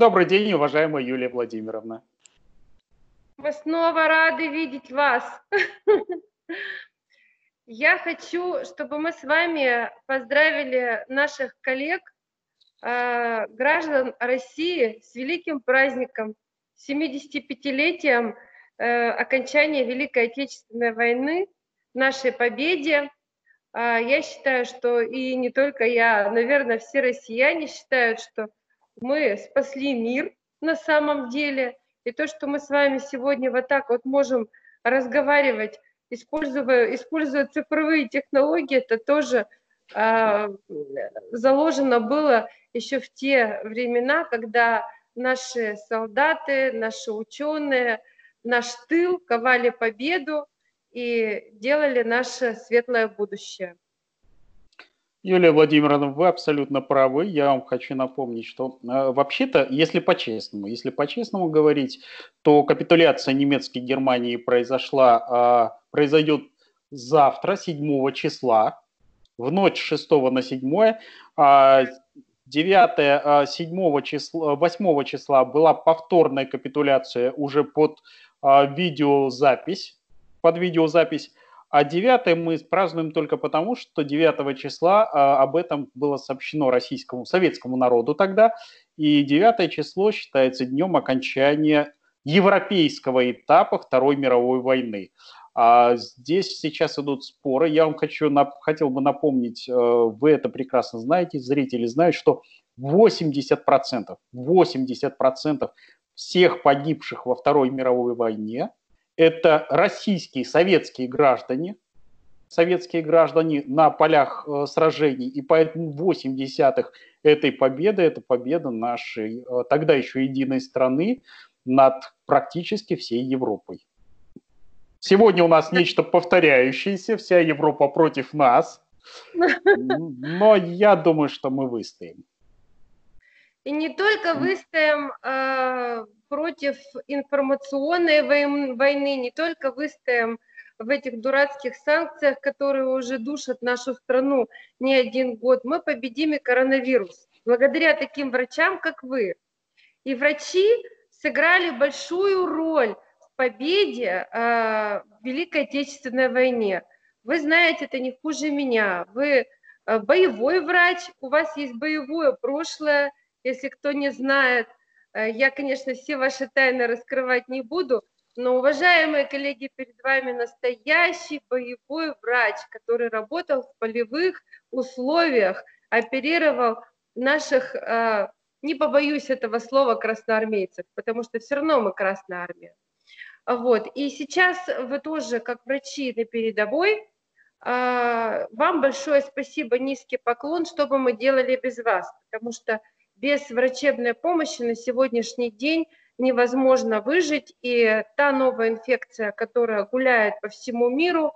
Добрый день, уважаемая Юлия Владимировна. Мы снова рады видеть вас. Я хочу, чтобы мы с вами поздравили наших коллег, э, граждан России с великим праздником, 75-летием э, окончания Великой Отечественной войны, нашей победе. Э, я считаю, что и не только я, наверное, все россияне считают, что мы спасли мир на самом деле. И то, что мы с вами сегодня вот так вот можем разговаривать, используя, используя цифровые технологии, это тоже э, заложено было еще в те времена, когда наши солдаты, наши ученые, наш тыл ковали победу и делали наше светлое будущее. Юлия Владимировна, вы абсолютно правы. Я вам хочу напомнить, что э, вообще-то, если по-честному, если по-честному говорить, то капитуляция немецкой Германии произошла, э, произойдет завтра, 7 числа, в ночь 6 на 7. А 9, 7 числа, 8 числа была повторная капитуляция уже под э, видеозапись, под видеозапись. А 9 мы празднуем только потому, что 9 числа а, об этом было сообщено российскому, советскому народу тогда. И 9 число считается днем окончания европейского этапа Второй мировой войны. А здесь сейчас идут споры. Я вам хочу, хотел бы напомнить, э, вы это прекрасно знаете, зрители знают, что 80%, 80% всех погибших во Второй мировой войне это российские советские граждане, советские граждане на полях э, сражений, и поэтому 8 десятых этой победы – это победа нашей э, тогда еще единой страны над практически всей Европой. Сегодня у нас нечто повторяющееся, вся Европа против нас, но я думаю, что мы выстоим. И не только выстоим э, против информационной войны, не только выстоим в этих дурацких санкциях, которые уже душат нашу страну не один год, мы победим и коронавирус. Благодаря таким врачам, как вы. И врачи сыграли большую роль в победе э, в Великой Отечественной войне. Вы знаете это не хуже меня. Вы э, боевой врач, у вас есть боевое прошлое, если кто не знает. Э, я, конечно, все ваши тайны раскрывать не буду, но, уважаемые коллеги, перед вами настоящий боевой врач, который работал в полевых условиях, оперировал наших, э, не побоюсь этого слова, красноармейцев, потому что все равно мы Красная Армия. Вот. И сейчас вы тоже, как врачи на передовой, э, вам большое спасибо, низкий поклон, что бы мы делали без вас, потому что без врачебной помощи на сегодняшний день невозможно выжить, и та новая инфекция, которая гуляет по всему миру,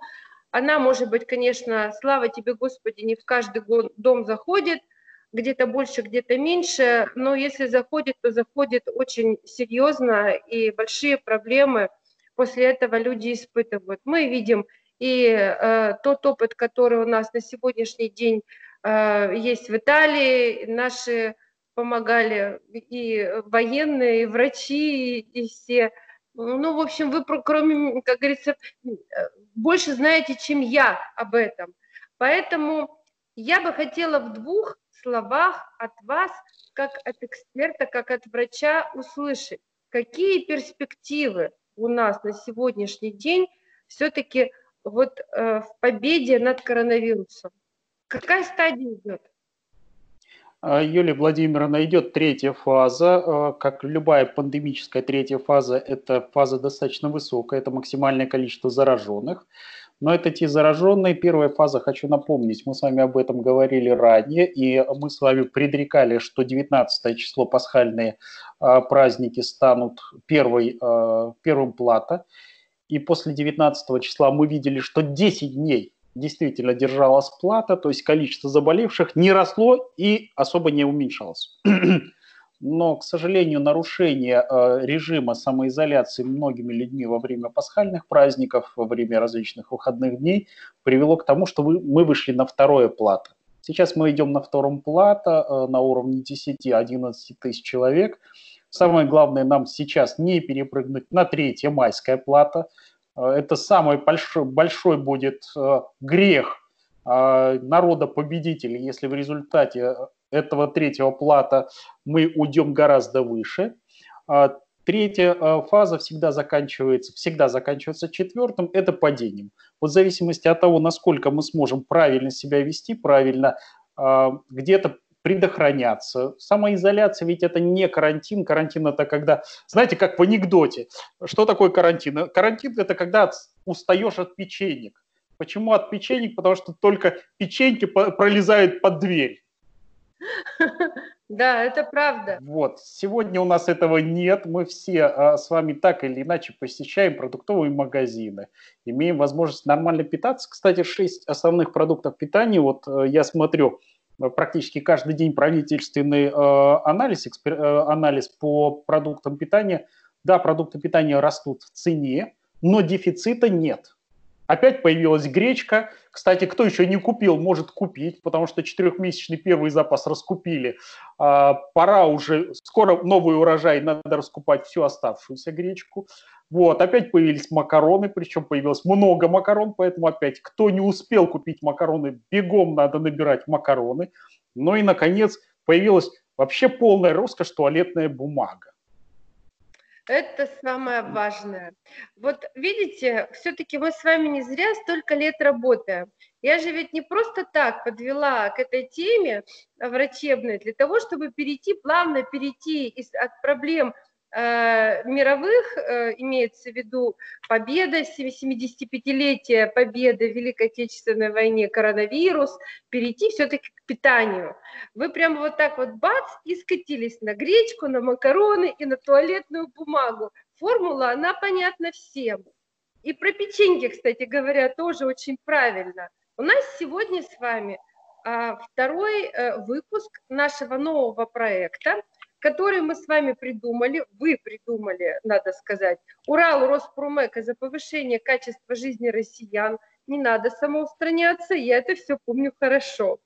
она может быть, конечно, слава тебе, Господи, не в каждый дом заходит, где-то больше, где-то меньше, но если заходит, то заходит очень серьезно, и большие проблемы после этого люди испытывают. Мы видим и э, тот опыт, который у нас на сегодняшний день э, есть в Италии, наши помогали и военные, и врачи, и все. Ну, в общем, вы, кроме, как говорится, больше знаете, чем я об этом. Поэтому я бы хотела в двух словах от вас, как от эксперта, как от врача, услышать, какие перспективы у нас на сегодняшний день все-таки вот э, в победе над коронавирусом. Какая стадия идет? А, Юлия Владимировна, идет третья фаза. А, как любая пандемическая третья фаза, это фаза достаточно высокая, это максимальное количество зараженных. Но это те зараженные. Первая фаза, хочу напомнить, мы с вами об этом говорили ранее, и мы с вами предрекали, что 19 число пасхальные а, праздники станут первой, первым плата. И после 19 числа мы видели, что 10 дней действительно держалась плата, то есть количество заболевших не росло и особо не уменьшалось. Но, к сожалению, нарушение э, режима самоизоляции многими людьми во время пасхальных праздников, во время различных выходных дней привело к тому, что мы вышли на второе плато. Сейчас мы идем на втором плато э, на уровне 10-11 тысяч человек. Самое главное нам сейчас не перепрыгнуть на третье майская плата. Это самый большой, большой будет грех народа-победителя, если в результате этого третьего плата мы уйдем гораздо выше. Третья э, фаза всегда заканчивается, всегда заканчивается четвертым, это падением. Вот в зависимости от того, насколько мы сможем правильно себя вести, правильно э, где-то предохраняться. Самоизоляция ведь это не карантин. Карантин это когда, знаете, как в анекдоте. Что такое карантин? Карантин это когда устаешь от печенек. Почему от печенек? Потому что только печеньки пролезают под дверь. Да, это правда. Вот. Сегодня у нас этого нет. Мы все а, с вами так или иначе посещаем продуктовые магазины, имеем возможность нормально питаться. Кстати, шесть основных продуктов питания, вот э, я смотрю, практически каждый день правительственный э, анализ, экспер, э, анализ по продуктам питания. Да, продукты питания растут в цене, но дефицита нет. Опять появилась гречка. Кстати, кто еще не купил, может купить, потому что четырехмесячный первый запас раскупили. А, пора уже, скоро новый урожай, надо раскупать всю оставшуюся гречку. Вот, опять появились макароны, причем появилось много макарон, поэтому опять, кто не успел купить макароны, бегом надо набирать макароны. Ну и, наконец, появилась вообще полная роскошь туалетная бумага. Это самое важное. Вот видите, все-таки мы с вами не зря столько лет работаем. Я же ведь не просто так подвела к этой теме врачебной для того, чтобы перейти, плавно перейти из, от проблем мировых, э, имеется в виду победа, 75-летие победы в Великой Отечественной войне, коронавирус, перейти все-таки к питанию. Вы прямо вот так вот бац и скатились на гречку, на макароны и на туалетную бумагу. Формула, она понятна всем. И про печеньки, кстати говоря, тоже очень правильно. У нас сегодня с вами а, второй э, выпуск нашего нового проекта – который мы с вами придумали, вы придумали, надо сказать, Урал Роспромека за повышение качества жизни россиян. Не надо самоустраняться, я это все помню хорошо.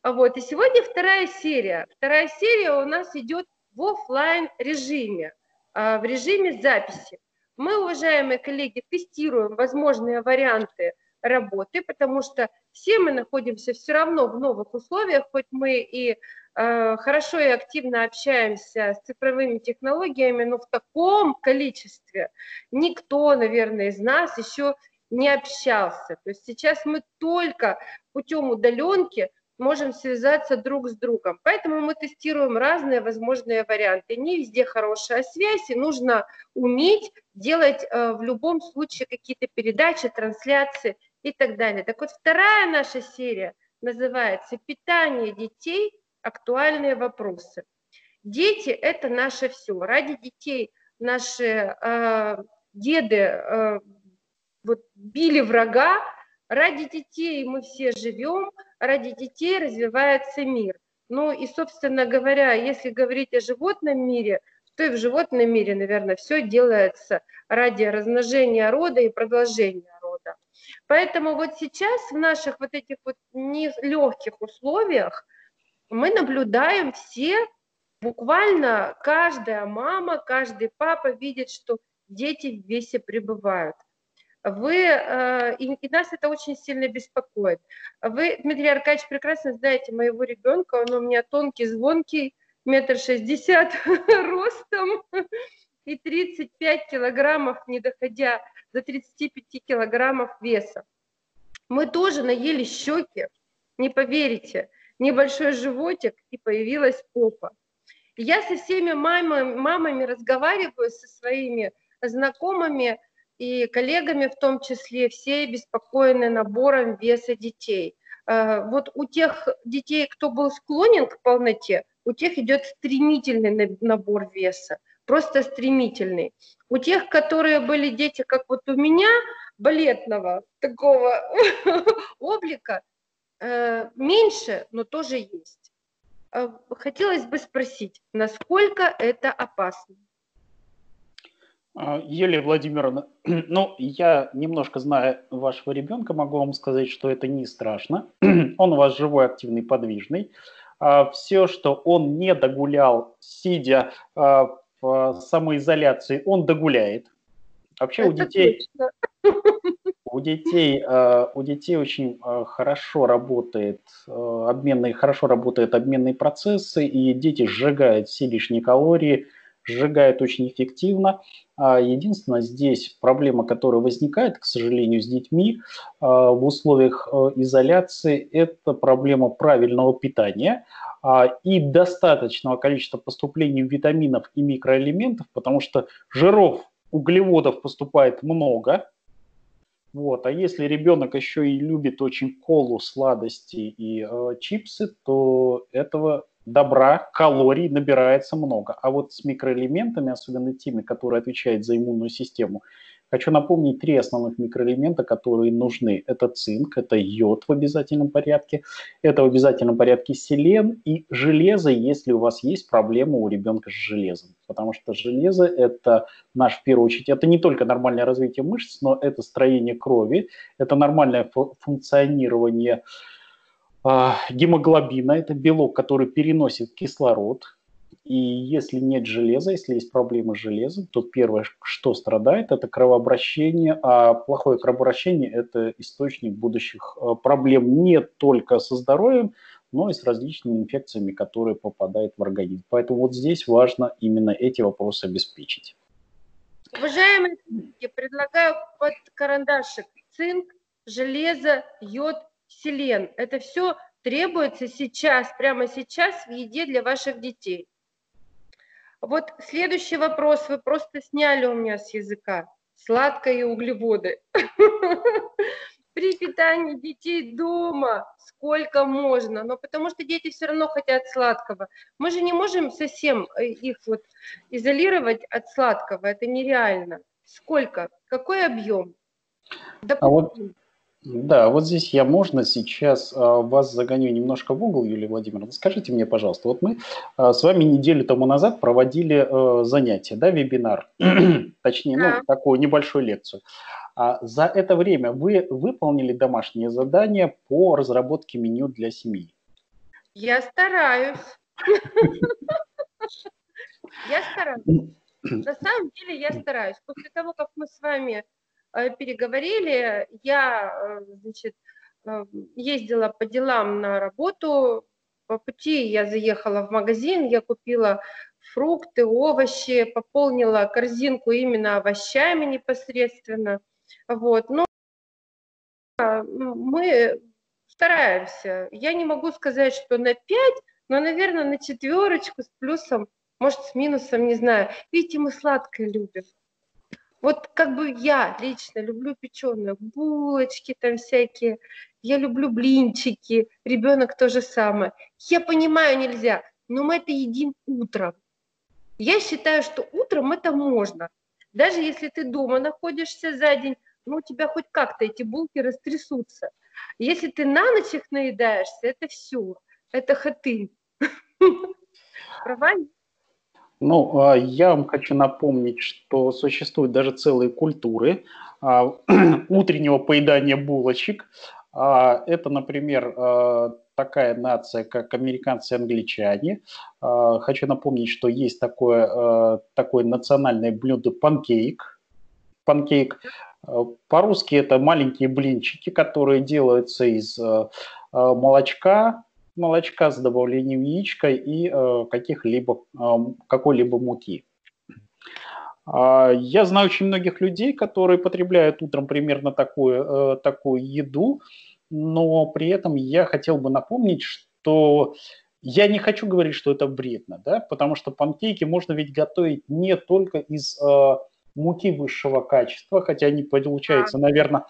А вот, и сегодня вторая серия. Вторая серия у нас идет в офлайн режиме, а, в режиме записи. Мы, уважаемые коллеги, тестируем возможные варианты работы, потому что все мы находимся все равно в новых условиях, хоть мы и хорошо и активно общаемся с цифровыми технологиями, но в таком количестве никто, наверное, из нас еще не общался. То есть сейчас мы только путем удаленки можем связаться друг с другом. Поэтому мы тестируем разные возможные варианты. Не везде хорошая связь, и нужно уметь делать э, в любом случае какие-то передачи, трансляции и так далее. Так вот, вторая наша серия называется «Питание детей актуальные вопросы. Дети – это наше все. Ради детей наши э, деды э, вот, били врага, ради детей мы все живем, ради детей развивается мир. Ну и, собственно говоря, если говорить о животном мире, то и в животном мире, наверное, все делается ради размножения рода и продолжения рода. Поэтому вот сейчас в наших вот этих вот нелегких условиях мы наблюдаем все, буквально каждая мама, каждый папа видит, что дети в весе пребывают. Вы, э, и, и нас это очень сильно беспокоит. Вы, Дмитрий Аркадьевич, прекрасно знаете моего ребенка, он у меня тонкий, звонкий, метр шестьдесят ростом и 35 килограммов, не доходя до 35 килограммов веса. Мы тоже наели щеки, не поверите небольшой животик, и появилась попа. Я со всеми мамами, мамами разговариваю, со своими знакомыми и коллегами в том числе, все беспокоены набором веса детей. А, вот у тех детей, кто был склонен к полноте, у тех идет стремительный набор веса, просто стремительный. У тех, которые были дети, как вот у меня, балетного такого облика, Э, меньше, но тоже есть. Э, хотелось бы спросить, насколько это опасно? Елена Владимировна, ну, я немножко знаю вашего ребенка, могу вам сказать, что это не страшно. Он у вас живой, активный, подвижный. А, Все, что он не догулял, сидя а, в самоизоляции, он догуляет. Вообще Это у детей, у детей, э, у детей очень э, хорошо работает э, обменные, хорошо работают обменные процессы, и дети сжигают все лишние калории, сжигают очень эффективно. А единственное, здесь проблема, которая возникает, к сожалению, с детьми в условиях изоляции, это проблема правильного питания а, и достаточного количества поступлений витаминов и микроэлементов, потому что жиров, углеводов поступает много, вот. А если ребенок еще и любит очень колу, сладости и э, чипсы, то этого добра, калорий набирается много. А вот с микроэлементами, особенно теми, которые отвечают за иммунную систему, Хочу напомнить три основных микроэлемента, которые нужны. Это цинк, это йод в обязательном порядке, это в обязательном порядке селен и железо, если у вас есть проблема у ребенка с железом. Потому что железо – это наш, в первую очередь, это не только нормальное развитие мышц, но это строение крови, это нормальное функционирование э, гемоглобина, это белок, который переносит кислород, и если нет железа, если есть проблемы с железом, то первое, что страдает, это кровообращение, а плохое кровообращение – это источник будущих э, проблем не только со здоровьем, но и с различными инфекциями, которые попадают в организм. Поэтому вот здесь важно именно эти вопросы обеспечить. Уважаемые коллеги, предлагаю под карандашик цинк, железо, йод, селен. Это все требуется сейчас, прямо сейчас в еде для ваших детей. Вот следующий вопрос вы просто сняли у меня с языка. Сладкое углеводы. При питании детей дома сколько можно, но потому что дети все равно хотят сладкого. Мы же не можем совсем э, их вот изолировать от сладкого, это нереально. Сколько? Какой объем? Допустим. А вот да, вот здесь я можно сейчас а, вас загоню немножко в угол, Юлия Владимировна. Скажите мне, пожалуйста, вот мы а, с вами неделю тому назад проводили а, занятие, да, вебинар, точнее, ну, такую небольшую лекцию. А за это время вы выполнили домашнее задание по разработке меню для семьи? Я стараюсь. Я стараюсь. На самом деле я стараюсь. После того, как мы с вами Э, переговорили, я, э, значит, э, ездила по делам на работу, по пути я заехала в магазин, я купила фрукты, овощи, пополнила корзинку именно овощами непосредственно. Вот. Но ну, мы стараемся. Я не могу сказать, что на 5, но, наверное, на четверочку с плюсом, может, с минусом, не знаю. Видите, мы сладкое любим. Вот как бы я лично люблю печеные булочки там всякие, я люблю блинчики, ребенок то же самое. Я понимаю, нельзя, но мы это едим утром. Я считаю, что утром это можно. Даже если ты дома находишься за день, ну у тебя хоть как-то эти булки растрясутся. Если ты на ночь их наедаешься, это все, это хаты. Права ну, а, я вам хочу напомнить, что существуют даже целые культуры а, утреннего поедания булочек. А, это, например, такая нация, как американцы и англичане. Хочу напомнить, что есть такое, такое национальное блюдо панкейк. Панкейк. По-русски это маленькие блинчики, которые делаются из молочка, молочка с добавлением яичка и э, каких-либо, э, какой-либо муки. Э, я знаю очень многих людей, которые потребляют утром примерно такую, э, такую еду, но при этом я хотел бы напомнить, что я не хочу говорить, что это вредно, да, потому что панкейки можно ведь готовить не только из э, муки высшего качества, хотя они получаются, наверное,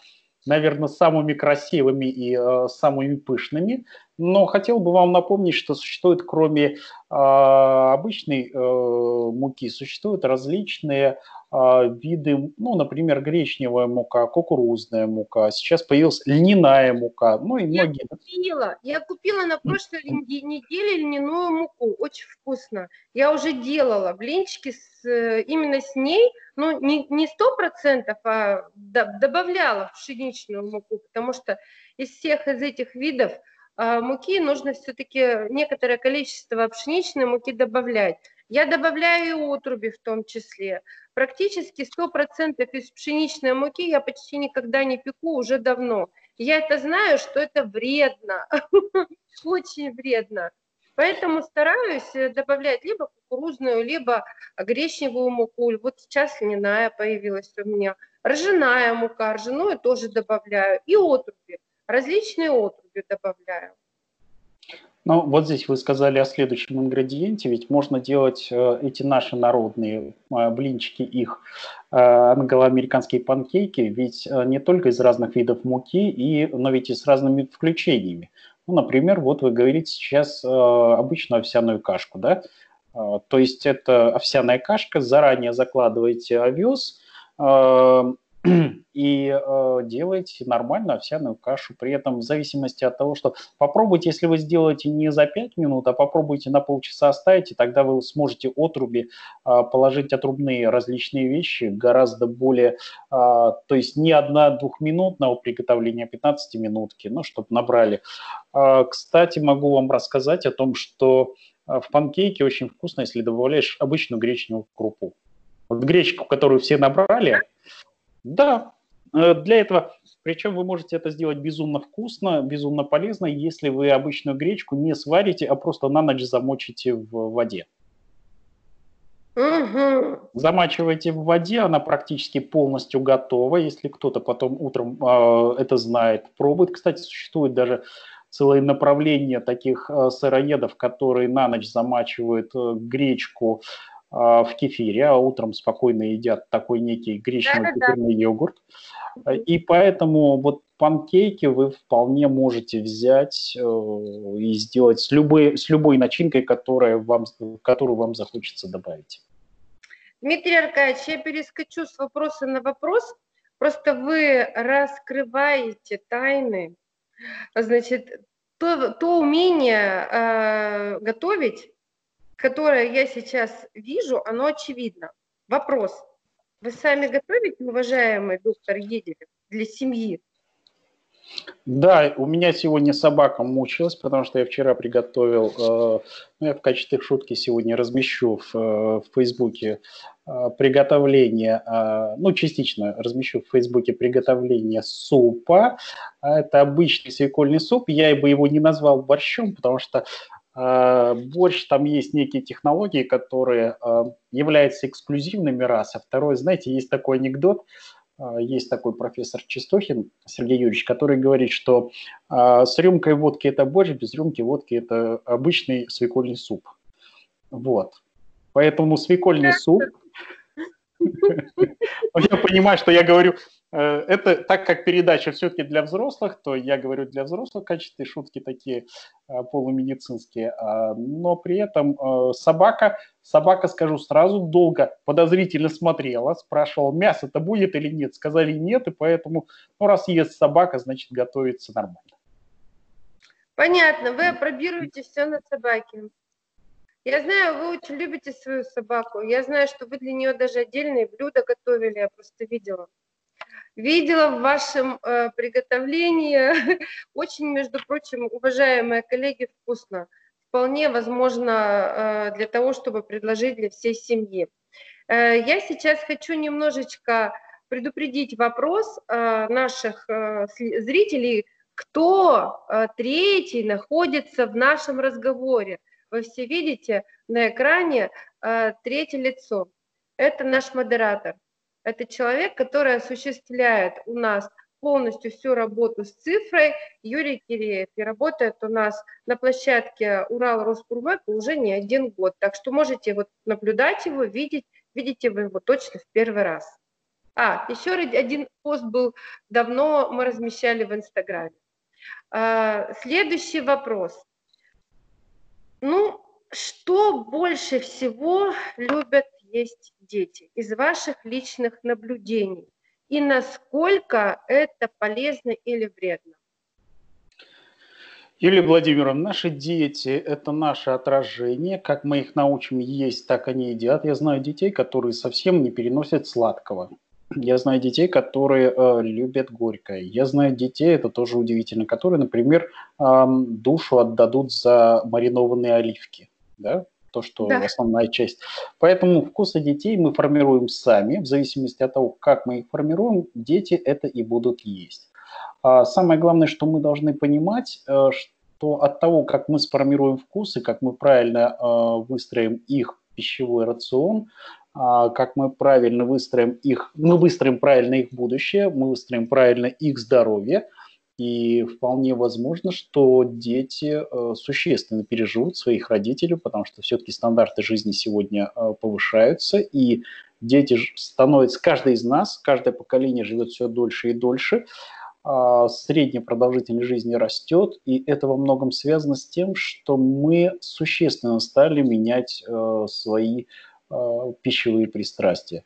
наверное, самыми красивыми и э, самыми пышными. Но хотел бы вам напомнить, что существует, кроме э, обычной э, муки, существуют различные э, виды, ну, например, гречневая мука, кукурузная мука. Сейчас появилась льняная мука, ну и многие. Я купила, я купила на прошлой неделе льняную муку, очень вкусно. Я уже делала блинчики с, э, именно с ней, ну, не сто процентов, а добавляла в пшеничную муку, потому что из всех из этих видов муки нужно все-таки некоторое количество пшеничной муки добавлять. Я добавляю и отруби в том числе. Практически 100% из пшеничной муки я почти никогда не пеку уже давно. Я это знаю, что это вредно, очень вредно. Поэтому стараюсь э, добавлять либо кукурузную, либо гречневую муку. Вот сейчас льняная появилась у меня. Ржаная мука, ржаную тоже добавляю. И отруби, различные отруби добавляю. Ну, вот здесь вы сказали о следующем ингредиенте, ведь можно делать э, эти наши народные э, блинчики, их э, англо-американские панкейки, ведь э, не только из разных видов муки, и, но ведь и с разными включениями. Ну, например, вот вы говорите сейчас э, обычную овсяную кашку, да? Э, то есть это овсяная кашка, заранее закладываете овес, и э, делаете нормальную овсяную кашу. При этом в зависимости от того, что попробуйте, если вы сделаете не за 5 минут, а попробуйте на полчаса оставить, и тогда вы сможете отруби э, положить отрубные различные вещи гораздо более, э, то есть не одна двухминутного приготовления, а 15 минутки, ну, чтобы набрали. Э, кстати, могу вам рассказать о том, что в панкейке очень вкусно, если добавляешь обычную гречневую крупу. Вот гречку, которую все набрали, да, э, для этого, причем вы можете это сделать безумно вкусно, безумно полезно, если вы обычную гречку не сварите, а просто на ночь замочите в воде. Угу. Замачиваете в воде, она практически полностью готова. Если кто-то потом утром э, это знает, пробует. Кстати, существует даже целое направление таких э, сыроедов, которые на ночь замачивают э, гречку в кефире, а утром спокойно едят такой некий гречневый йогурт. И поэтому вот панкейки вы вполне можете взять э, и сделать с любой, с любой начинкой, которая вам, которую вам захочется добавить. Дмитрий Аркадьевич, я перескочу с вопроса на вопрос. Просто вы раскрываете тайны, значит, то, то умение э, готовить, которое я сейчас вижу, оно очевидно. Вопрос. Вы сами готовите, уважаемый доктор Еделев, для семьи? Да, у меня сегодня собака мучилась, потому что я вчера приготовил, э, ну, я в качестве шутки сегодня размещу в, э, в Фейсбуке э, приготовление, ну, частично размещу в Фейсбуке приготовление супа. Это обычный свекольный суп, я бы его не назвал борщом, потому что а, борщ, там есть некие технологии, которые а, являются эксклюзивными раз. А второе, знаете, есть такой анекдот, а, есть такой профессор Чистохин Сергей Юрьевич, который говорит, что с рюмкой водки это борщ, без рюмки водки это обычный свекольный суп. Вот. Поэтому свекольный суп... Я понимаю, что я говорю Э, это так как передача все-таки для взрослых, то я говорю для взрослых качестве шутки такие э, полумедицинские, а, но при этом э, собака, собака, скажу сразу, долго подозрительно смотрела, спрашивала, мясо-то будет или нет, сказали нет, и поэтому, ну, раз ест собака, значит, готовится нормально. Понятно, вы опробируете все на собаке. Я знаю, вы очень любите свою собаку. Я знаю, что вы для нее даже отдельные блюда готовили, я просто видела. Видела в вашем э, приготовлении очень, между прочим, уважаемые коллеги, вкусно. Вполне возможно э, для того, чтобы предложить для всей семьи. Э, я сейчас хочу немножечко предупредить вопрос э, наших э, зрителей, кто э, третий находится в нашем разговоре. Вы все видите на экране э, третье лицо. Это наш модератор. Это человек, который осуществляет у нас полностью всю работу с цифрой. Юрий Киреев и работает у нас на площадке Урал Роспурмэк уже не один год. Так что можете вот наблюдать его, видеть. Видите вы его точно в первый раз. А, еще один пост был давно, мы размещали в Инстаграме. А, следующий вопрос. Ну, что больше всего любят есть дети из ваших личных наблюдений и насколько это полезно или вредно? Юлия Владимировна, наши дети – это наше отражение. Как мы их научим есть, так они едят. Я знаю детей, которые совсем не переносят сладкого. Я знаю детей, которые э, любят горькое. Я знаю детей, это тоже удивительно, которые, например, э, душу отдадут за маринованные оливки. Да? То, что да. основная часть. Поэтому вкусы детей мы формируем сами, в зависимости от того, как мы их формируем, дети это и будут есть. А самое главное, что мы должны понимать, э, что от того, как мы сформируем вкусы, как мы правильно э, выстроим их пищевой рацион, а, как мы правильно выстроим их, мы выстроим правильно их будущее, мы выстроим правильно их здоровье, и вполне возможно, что дети э, существенно переживут своих родителей, потому что все-таки стандарты жизни сегодня э, повышаются, и дети становятся, каждый из нас, каждое поколение живет все дольше и дольше, а средняя продолжительность жизни растет, и это во многом связано с тем, что мы существенно стали менять э, свои пищевые пристрастия.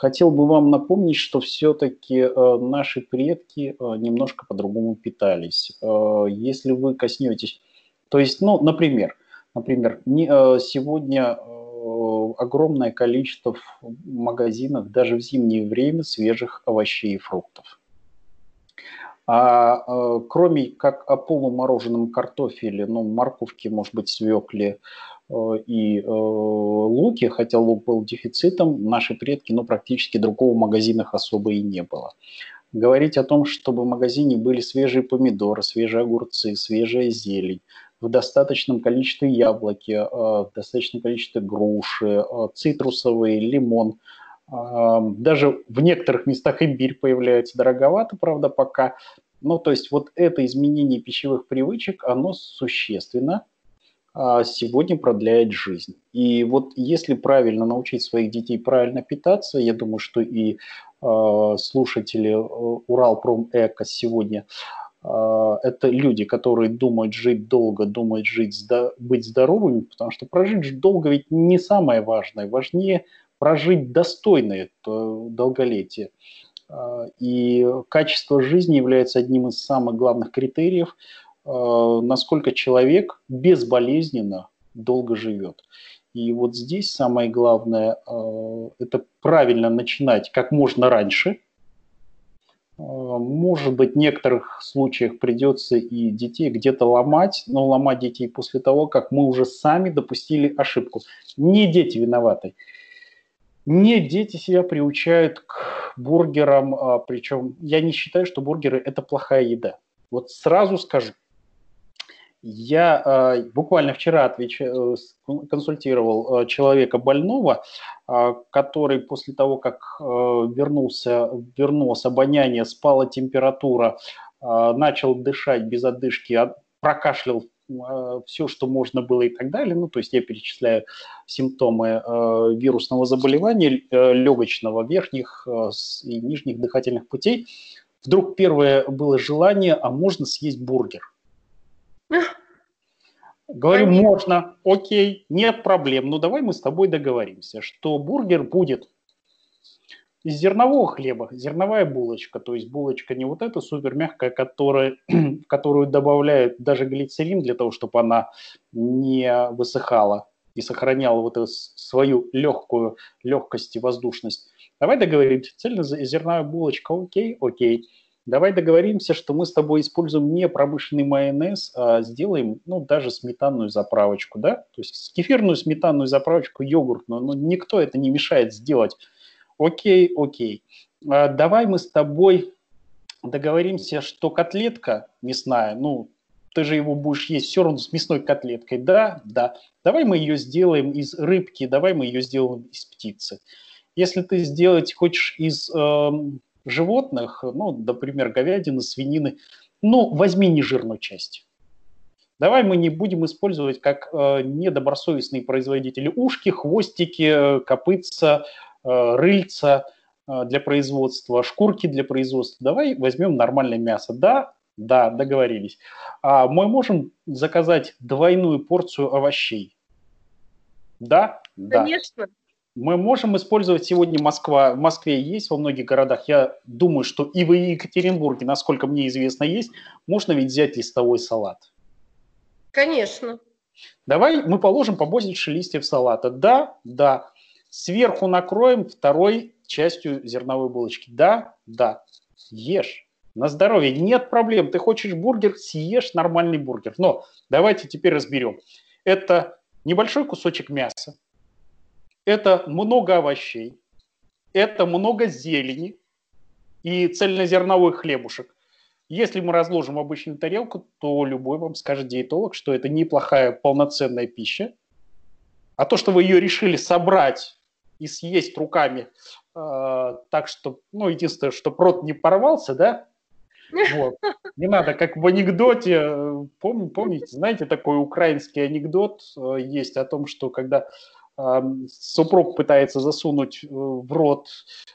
Хотел бы вам напомнить, что все-таки э, наши предки э, немножко по-другому питались. Э, если вы коснетесь, то есть, ну, например, например, сегодня огромное количество в магазинах даже в зимнее время свежих овощей и фруктов. А кроме как о полумороженом картофеле, ну, морковки, может быть, свекле, Э, и э, луки, хотя лук был дефицитом, наши предки, ну, практически другого в магазинах особо и не было. Говорить о том, чтобы в магазине были свежие помидоры, свежие огурцы, свежая зелень, в достаточном количестве яблоки, э, в достаточном количестве груши, цитрусовые, лимон. Даже в некоторых местах имбирь появляется дороговато, правда, пока. Ну, то есть вот это изменение пищевых привычек, оно существенно а, сегодня продляет жизнь. И вот если правильно научить своих детей правильно питаться, я думаю, что и э, слушатели Уралпром Эко сегодня э, это люди, которые думают жить долго, думают жить, быть здоровыми, потому что прожить долго ведь не самое важное, важнее прожить достойное долголетие. И качество жизни является одним из самых главных критериев – насколько человек безболезненно долго живет. И вот здесь самое главное э, – это правильно начинать как можно раньше. Э, может быть, в некоторых случаях придется и детей где-то ломать, но ломать детей после того, как мы уже сами допустили ошибку. Не дети виноваты. Не дети себя приучают к бургерам, а причем я не считаю, что бургеры – это плохая еда. Вот сразу скажу, я э, буквально вчера отвеч... Э, консультировал э, человека больного, э, который после того, как э, вернулся, вернулось обоняние, спала температура, э, начал дышать без отдышки, от, прокашлял э, все, что можно было и так далее. Ну, то есть я перечисляю симптомы э, вирусного заболевания э, легочного, верхних э, и нижних дыхательных путей. Вдруг первое было желание, а можно съесть бургер. Говорю, Конечно. можно, окей, нет проблем. Ну давай мы с тобой договоримся, что бургер будет из зернового хлеба, зерновая булочка, то есть булочка не вот эта супер мягкая, которая, в которую добавляют даже глицерин для того, чтобы она не высыхала и сохраняла вот эту свою легкую легкость и воздушность. Давай договоримся, цельнозерновая булочка, окей, окей. Давай договоримся, что мы с тобой используем не промышленный майонез, а сделаем, ну, даже сметанную заправочку, да? То есть кефирную сметанную заправочку, йогуртную, но никто это не мешает сделать. Окей, окей. А давай мы с тобой договоримся, что котлетка мясная, ну, ты же его будешь есть все равно с мясной котлеткой, да? Да. Давай мы ее сделаем из рыбки, давай мы ее сделаем из птицы. Если ты сделать хочешь из э, животных, ну, например, говядины, свинины, ну, возьми нежирную часть. Давай мы не будем использовать как э, недобросовестные производители ушки, хвостики, копытца, э, рыльца э, для производства, шкурки для производства. Давай возьмем нормальное мясо. Да, да, договорились. А мы можем заказать двойную порцию овощей. Да, да. Мы можем использовать сегодня Москва. В Москве есть, во многих городах. Я думаю, что и в Екатеринбурге, насколько мне известно, есть. Можно ведь взять листовой салат. Конечно. Давай мы положим побольше листьев салата. Да, да. Сверху накроем второй частью зерновой булочки. Да, да. Ешь. На здоровье. Нет проблем. Ты хочешь бургер, съешь нормальный бургер. Но давайте теперь разберем. Это небольшой кусочек мяса, это много овощей, это много зелени и цельнозерновой хлебушек. Если мы разложим обычную тарелку, то любой вам скажет диетолог, что это неплохая полноценная пища. А то, что вы ее решили собрать и съесть руками, э, так что, ну, единственное, что рот не порвался, да, вот. Не надо, как в анекдоте, пом, помните, знаете, такой украинский анекдот э, есть о том, что когда супруг пытается засунуть э, в рот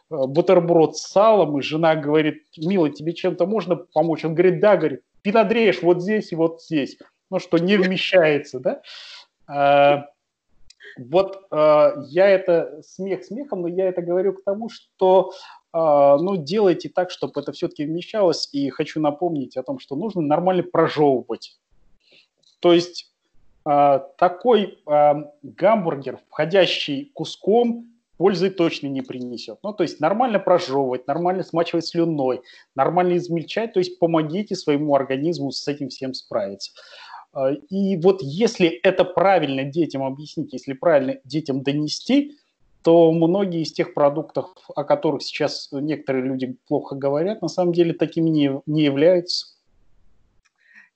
э, бутерброд с салом, и жена говорит, милый, тебе чем-то можно помочь? Он говорит, да, говорит, ты надрежь вот здесь и вот здесь. Ну, что не вмещается, да? А, вот а, я это смех смехом, но я это говорю к тому, что а, ну, делайте так, чтобы это все-таки вмещалось. И хочу напомнить о том, что нужно нормально прожевывать. То есть а, такой а, гамбургер, входящий куском, пользы точно не принесет. Ну, то есть нормально прожевывать, нормально смачивать слюной, нормально измельчать, то есть помогите своему организму с этим всем справиться. А, и вот если это правильно детям объяснить, если правильно детям донести, то многие из тех продуктов, о которых сейчас некоторые люди плохо говорят, на самом деле такими не, не являются.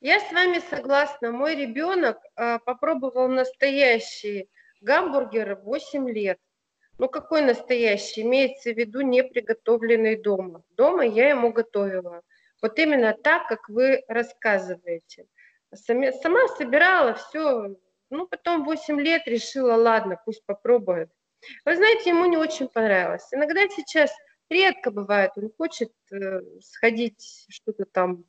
Я с вами согласна. Мой ребенок э, попробовал настоящий гамбургер 8 лет. Ну какой настоящий? Имеется в виду не приготовленный дома. Дома я ему готовила. Вот именно так, как вы рассказываете. Сами, сама собирала все. Ну потом 8 лет решила, ладно, пусть попробует. Вы знаете, ему не очень понравилось. Иногда сейчас редко бывает, он хочет э, сходить что-то там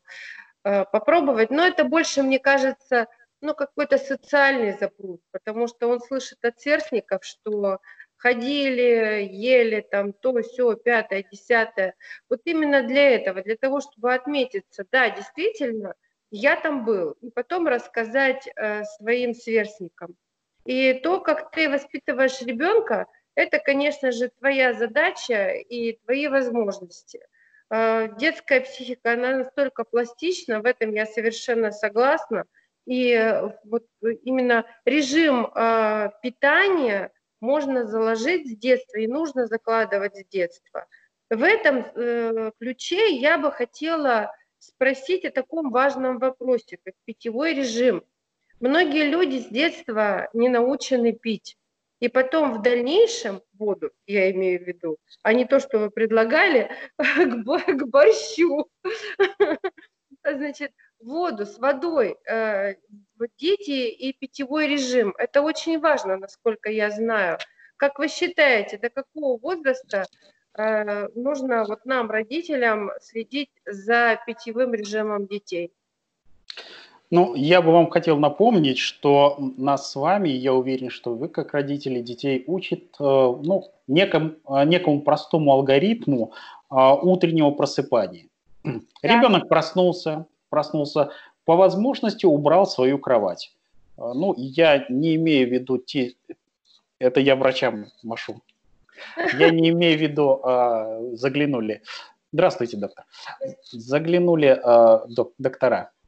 попробовать, но это больше, мне кажется, ну, какой-то социальный запрос, потому что он слышит от сверстников, что ходили, ели там то, все, пятое, десятое. Вот именно для этого, для того, чтобы отметиться, да, действительно, я там был, и потом рассказать э, своим сверстникам. И то, как ты воспитываешь ребенка, это, конечно же, твоя задача и твои возможности. Э, детская психика, она настолько пластична, в этом я совершенно согласна. И э, вот именно режим э, питания можно заложить с детства и нужно закладывать с детства. В этом ключе я бы хотела спросить о таком важном вопросе, как питьевой режим. Многие люди с детства не научены пить. И потом в дальнейшем воду, я имею в виду, а не то, что вы предлагали к борщу. Значит, воду с водой, э, дети и питьевой режим. Это очень важно, насколько я знаю. Как вы считаете, до какого возраста э, нужно вот нам, родителям, следить за питьевым режимом детей? Ну, я бы вам хотел напомнить, что нас с вами, я уверен, что вы, как родители детей, учат э, ну, неком, э, некому простому алгоритму э, утреннего просыпания. Да. Ребенок проснулся, проснулся, по возможности убрал свою кровать. Ну, я не имею в виду те... Это я врачам машу. Я не имею в виду, заглянули. Здравствуйте, доктор. Заглянули доктора а,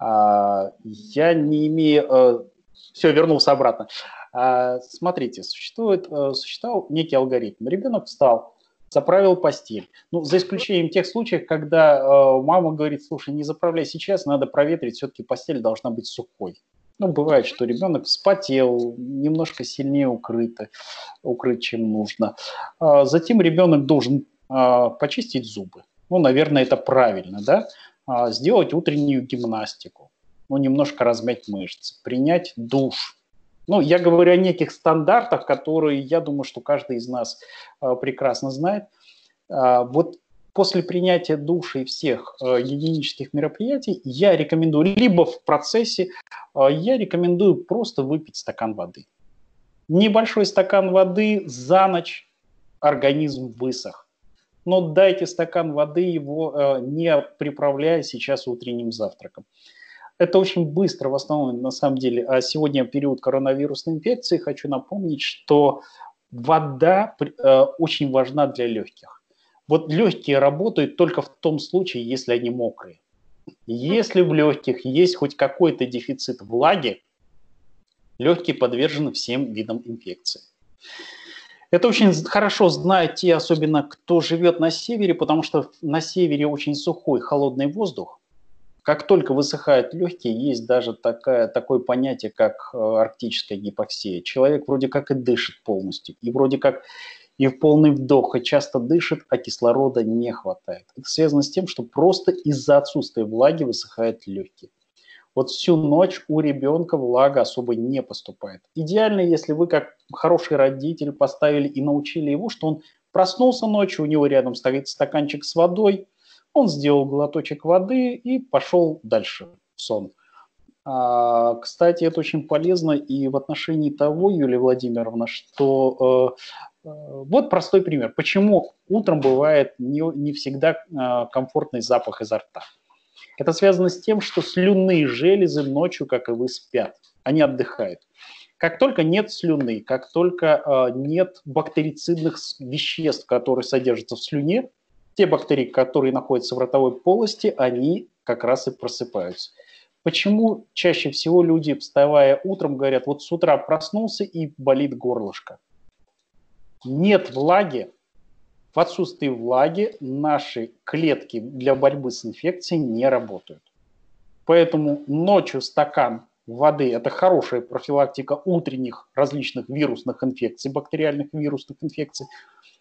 я не имею... Э, Все, вернулся обратно. А, смотрите, существует, э, существовал некий алгоритм. Ребенок встал, заправил постель. Ну, за исключением тех случаев, когда э, мама говорит, слушай, не заправляй сейчас, надо проветрить, все-таки постель должна быть сухой. Ну, бывает, что ребенок вспотел, немножко сильнее укрыт, укрыт, чем нужно. А затем ребенок должен почистить зубы. Ну, наверное, это правильно, да? А, сделать утреннюю гимнастику, ну, немножко размять мышцы, принять душ. Ну, я говорю о неких стандартах, которые, я думаю, что каждый из нас а, прекрасно знает. А, вот после принятия душа и всех э, мероприятий я рекомендую, либо в процессе, я рекомендую просто выпить стакан воды. Небольшой стакан воды за ночь организм высох но дайте стакан воды, его э, не приправляя сейчас утренним завтраком. Это очень быстро, в на самом деле. А сегодня период коронавирусной инфекции. Хочу напомнить, что вода э, очень важна для легких. Вот легкие работают только в том случае, если они мокрые. Если в легких есть хоть какой-то дефицит влаги, Легкие подвержены всем видам инфекции. Это очень хорошо знают те, особенно кто живет на севере, потому что на севере очень сухой, холодный воздух. Как только высыхают легкие, есть даже такая, такое понятие, как э, арктическая гипоксия. Человек вроде как и дышит полностью, и вроде как и в полный вдох, и часто дышит, а кислорода не хватает. Это связано с тем, что просто из-за отсутствия влаги высыхают легкие. Вот всю ночь у ребенка влага особо не поступает. Идеально, если вы как хороший родитель поставили и научили его, что он проснулся ночью, у него рядом стоит стаканчик с водой, он сделал глоточек воды и пошел дальше в сон. А, кстати, это очень полезно и в отношении того, Юлия Владимировна, что э, э, вот простой пример. Почему утром бывает не, не всегда э, комфортный запах изо рта? Это связано с тем, что слюнные железы ночью, как и вы, спят. Они отдыхают. Как только нет слюны, как только э, нет бактерицидных веществ, которые содержатся в слюне, те бактерии, которые находятся в ротовой полости, они как раз и просыпаются. Почему чаще всего люди, вставая утром, говорят, вот с утра проснулся и болит горлышко? Нет влаги. В отсутствии влаги наши клетки для борьбы с инфекцией не работают. Поэтому ночью стакан воды – это хорошая профилактика утренних различных вирусных инфекций, бактериальных вирусных инфекций.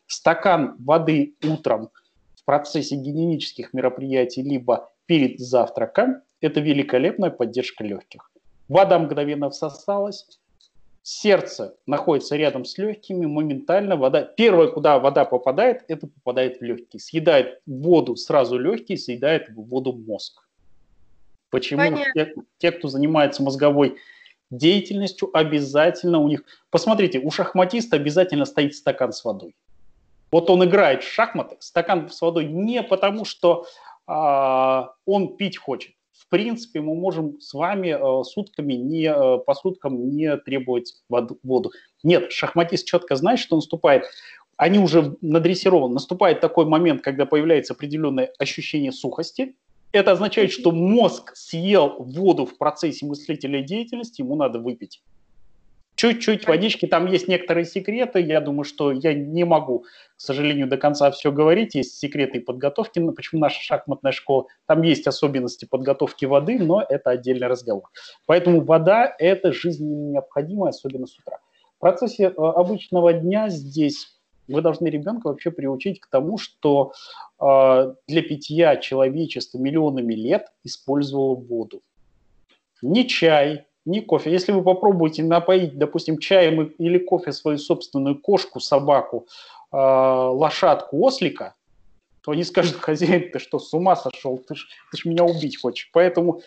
Стакан воды утром – процессе гигиенических мероприятий, либо перед завтраком, это великолепная поддержка легких. Вода мгновенно всосалась, сердце находится рядом с легкими, моментально вода, первое, куда вода попадает, это попадает в легкие. Съедает воду сразу легкие, съедает воду мозг. Почему те, те, кто занимается мозговой деятельностью, обязательно у них... Посмотрите, у шахматиста обязательно стоит стакан с водой. Вот он играет в шахматы, стакан с водой не потому, что а, он пить хочет. В принципе, мы можем с вами а, сутками не, а, по суткам не требовать воду. Нет, шахматист четко знает, что наступает. Они уже надрессированы. Наступает такой момент, когда появляется определенное ощущение сухости. Это означает, что мозг съел воду в процессе мыслительной деятельности, ему надо выпить. Чуть-чуть водички, там есть некоторые секреты, я думаю, что я не могу, к сожалению, до конца все говорить, есть секреты подготовки, ну, почему наша шахматная школа, там есть особенности подготовки воды, но это отдельный разговор. Поэтому вода – это жизненно необходимо, особенно с утра. В процессе э, обычного дня здесь вы должны ребенка вообще приучить к тому, что э, для питья человечество миллионами лет использовало воду. Не чай, не кофе. Если вы попробуете напоить, допустим, чаем или кофе свою собственную кошку, собаку, э, лошадку, ослика, то они скажут, хозяин, ты что, с ума сошел? Ты ж, ты ж меня убить хочешь. Поэтому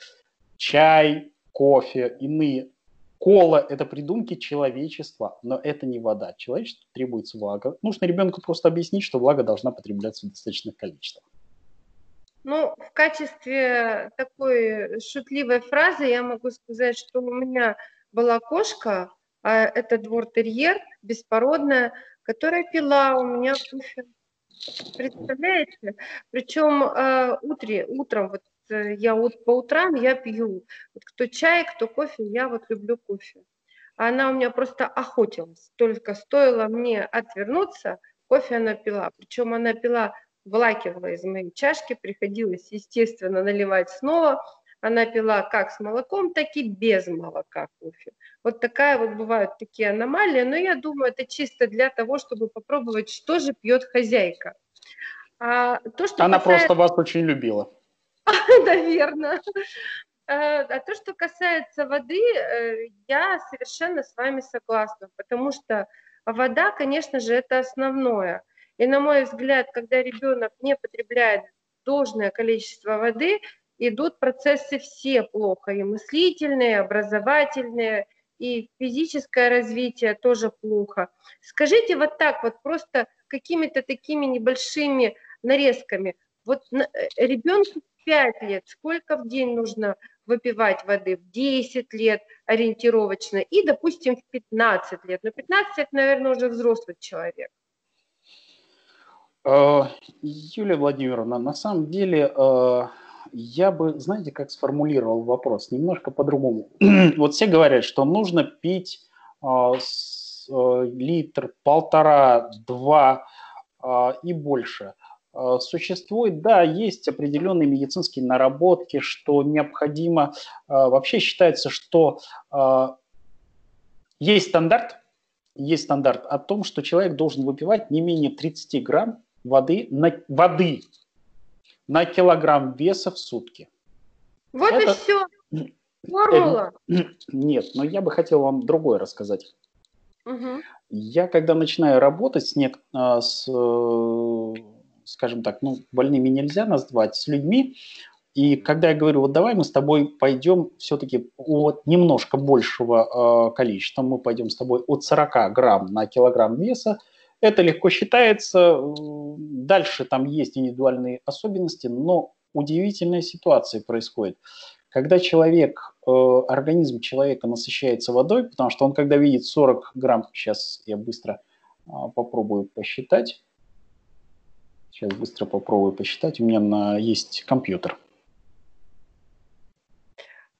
чай, кофе, иные кола – это придумки человечества, но это не вода. Человечеству требуется влага. Нужно ребенку просто объяснить, что влага должна потребляться в достаточных количествах. Ну, в качестве такой шутливой фразы я могу сказать, что у меня была кошка, а это двор-терьер, беспородная, которая пила у меня кофе. Представляете? Причем э, утре, утром, вот э, я вот по утрам я пью. Вот кто чай, кто кофе, я вот люблю кофе. Она у меня просто охотилась. Только стоило мне отвернуться, кофе она пила. Причем она пила вылакивала из моей чашки, приходилось, естественно, наливать снова. Она пила как с молоком, так и без молока кофе. Вот такая вот бывают такие аномалии, но я думаю, это чисто для того, чтобы попробовать, что же пьет хозяйка. А то, что Она касается... просто вас очень любила. Наверное. А, а то, что касается воды, э, я совершенно с вами согласна, потому что вода, конечно же, это основное. И на мой взгляд, когда ребенок не потребляет должное количество воды, идут процессы все плохо, и мыслительные, и образовательные, и физическое развитие тоже плохо. Скажите вот так вот, просто какими-то такими небольшими нарезками. Вот э, ребенку 5 лет, сколько в день нужно выпивать воды? В 10 лет ориентировочно и, допустим, в 15 лет. Но 15 лет, наверное, уже взрослый человек. Э, Юлия Владимировна, на самом деле э, я бы, знаете, как сформулировал вопрос, немножко по-другому. вот все говорят, что нужно пить э, литр, полтора, два и больше. Существует, да, есть определенные медицинские наработки, что необходимо, вообще считается, что есть стандарт, есть стандарт о том, что человек должен выпивать не менее 30 грамм воды на, воды на килограмм веса в сутки. Вот Это... и все. Формула. Нет, но я бы хотел вам другое рассказать. Угу. Я, когда начинаю работать с, не... с скажем так, ну, больными нельзя назвать, с людьми. И когда я говорю, вот давай мы с тобой пойдем все-таки от немножко большего э, количества, мы пойдем с тобой от 40 грамм на килограмм веса, это легко считается. Дальше там есть индивидуальные особенности, но удивительная ситуация происходит. Когда человек, э, организм человека насыщается водой, потому что он когда видит 40 грамм, сейчас я быстро э, попробую посчитать, Сейчас быстро попробую посчитать. У меня на, есть компьютер.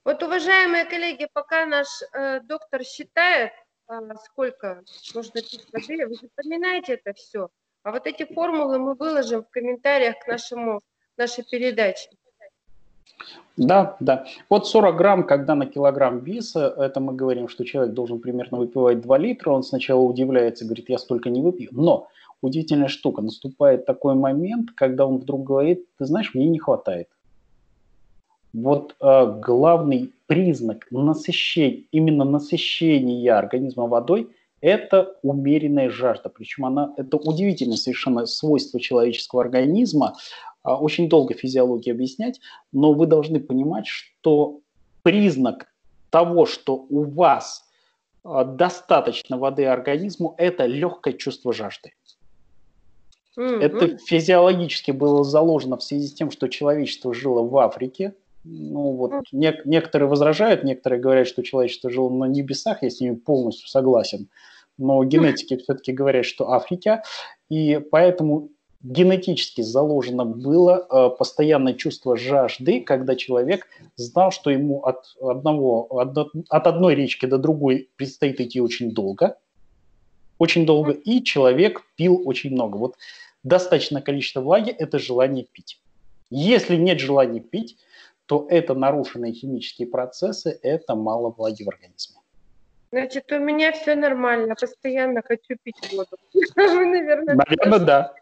Вот, уважаемые коллеги, пока наш э, доктор считает, сколько нужно пить воды, вы запоминаете это все. А вот эти формулы мы выложим в комментариях к нашему, нашей передаче. Да, да. Вот 40 грамм, когда на килограмм веса, это мы говорим, что человек должен примерно выпивать 2 литра, он сначала удивляется, говорит, я столько не выпью. Но удивительная штука. Наступает такой момент, когда он вдруг говорит, ты знаешь, мне не хватает. Вот э, главный признак насыщения, именно насыщения организма водой – это умеренная жажда. Причем она, это удивительное совершенно свойство человеческого организма. Э, очень долго физиологии объяснять, но вы должны понимать, что признак того, что у вас э, достаточно воды организму, это легкое чувство жажды. Mm-hmm. Это физиологически было заложено в связи с тем, что человечество жило в Африке. Ну вот не- некоторые возражают, некоторые говорят, что человечество жило на небесах, я с ними полностью согласен. Но генетики все-таки говорят, что Африка, и поэтому генетически заложено было э, постоянное чувство жажды, когда человек знал, что ему от, одного, от, от одной речки до другой предстоит идти очень долго, очень долго, и человек пил очень много. Вот достаточное количество влаги – это желание пить. Если нет желания пить, то это нарушенные химические процессы, это мало влаги в организме. Значит, у меня все нормально, постоянно хочу пить воду. Вы, наверное, Наверное, да.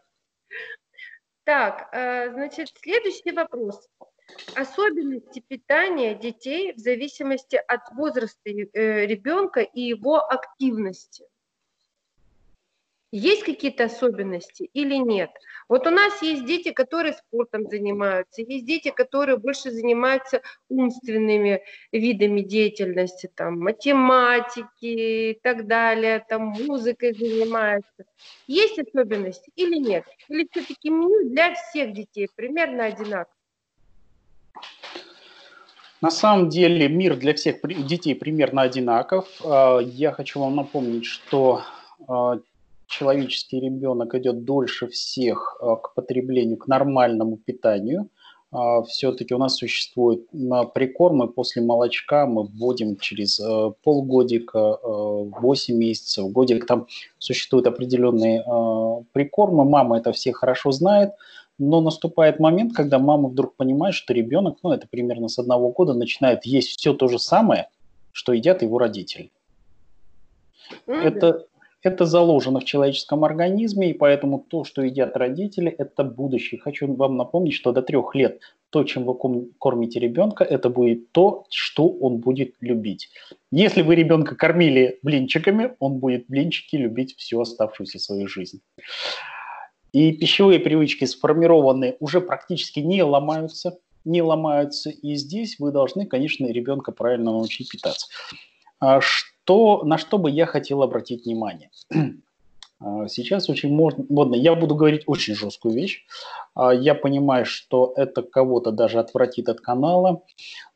Так, э, значит, следующий вопрос. Особенности питания детей в зависимости от возраста э, ребенка и его активности. Есть какие-то особенности или нет? Вот у нас есть дети, которые спортом занимаются, есть дети, которые больше занимаются умственными видами деятельности, там, математики и так далее, там, музыкой занимаются. Есть особенности или нет? Или все-таки меню для всех детей примерно одинаково? На самом деле мир для всех детей примерно одинаков. А, я хочу вам напомнить, что а, человеческий ребенок идет дольше всех э, к потреблению, к нормальному питанию. А, Все-таки у нас существуют прикормы после молочка, мы вводим через э, полгодика, 8 э, месяцев, годик. Там существуют определенные прикормы, мама это все хорошо знает, но наступает момент, когда мама вдруг понимает, что ребенок, ну это примерно с одного года, начинает есть все то же самое, что едят его родители. Mm-hmm. Это, это заложено в человеческом организме, и поэтому то, что едят родители, это будущее. Хочу вам напомнить, что до трех лет то, чем вы кормите ребенка, это будет то, что он будет любить. Если вы ребенка кормили блинчиками, он будет блинчики любить всю оставшуюся свою жизнь. И пищевые привычки сформированные уже практически не ломаются, не ломаются. И здесь вы должны, конечно, ребенка правильно научить питаться. А что, на что бы я хотел обратить внимание? А, сейчас очень модно, я буду говорить очень жесткую вещь. А, я понимаю, что это кого-то даже отвратит от канала,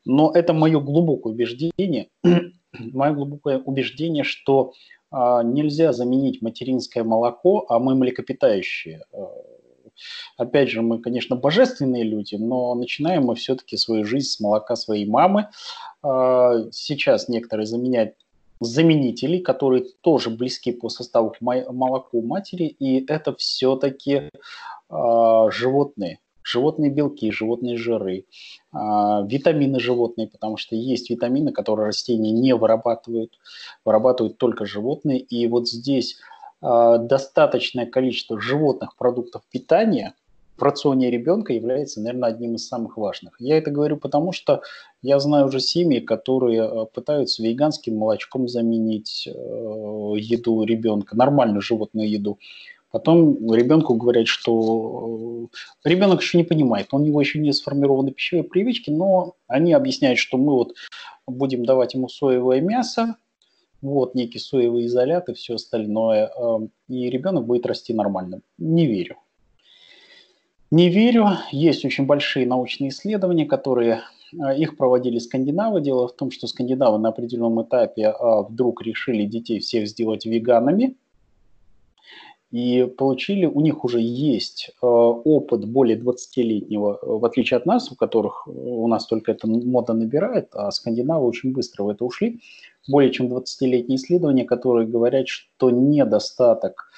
но это мое глубокое убеждение, мое глубокое убеждение, что нельзя заменить материнское молоко, а мы млекопитающие. опять же, мы, конечно, божественные люди, но начинаем мы все-таки свою жизнь с молока своей мамы. А, сейчас некоторые заменяют заменителей, которые тоже близки по составу к молоку матери, и это все-таки э, животные. Животные белки, животные жиры, э, витамины животные, потому что есть витамины, которые растения не вырабатывают, вырабатывают только животные. И вот здесь э, достаточное количество животных продуктов питания – в рационе ребенка является, наверное, одним из самых важных. Я это говорю потому, что я знаю уже семьи, которые э, пытаются веганским молочком заменить э, еду ребенка, нормальную животную еду. Потом ребенку говорят, что э, ребенок еще не понимает, у него еще не сформированы пищевые привычки, но они объясняют, что мы вот будем давать ему соевое мясо, вот некий соевый изолят и все остальное, и ребенок будет расти нормально. Не верю. Не верю. Есть очень большие научные исследования, которые э, их проводили скандинавы. Дело в том, что скандинавы на определенном этапе а, вдруг решили детей всех сделать веганами. И получили, у них уже есть э, опыт более 20-летнего, э, в отличие от нас, у которых у нас только эта мода набирает, а скандинавы очень быстро в это ушли. Более чем 20-летние исследования, которые говорят, что недостаток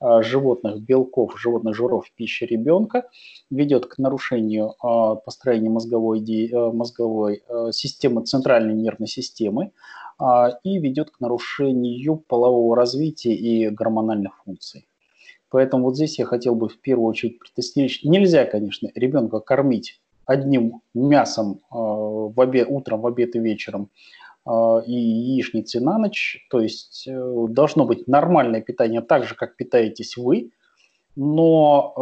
животных белков, животных жиров в пище ребенка ведет к нарушению а, построения мозговой, э, мозговой э, системы, центральной нервной системы и ведет к нарушению полового развития и гормональных функций. Поэтому вот здесь я хотел бы в первую очередь предостеречь. Нельзя, конечно, ребенка кормить одним мясом в обед, утром, в обед и вечером и яичницы на ночь. То есть э, должно быть нормальное питание, так же, как питаетесь вы, но э,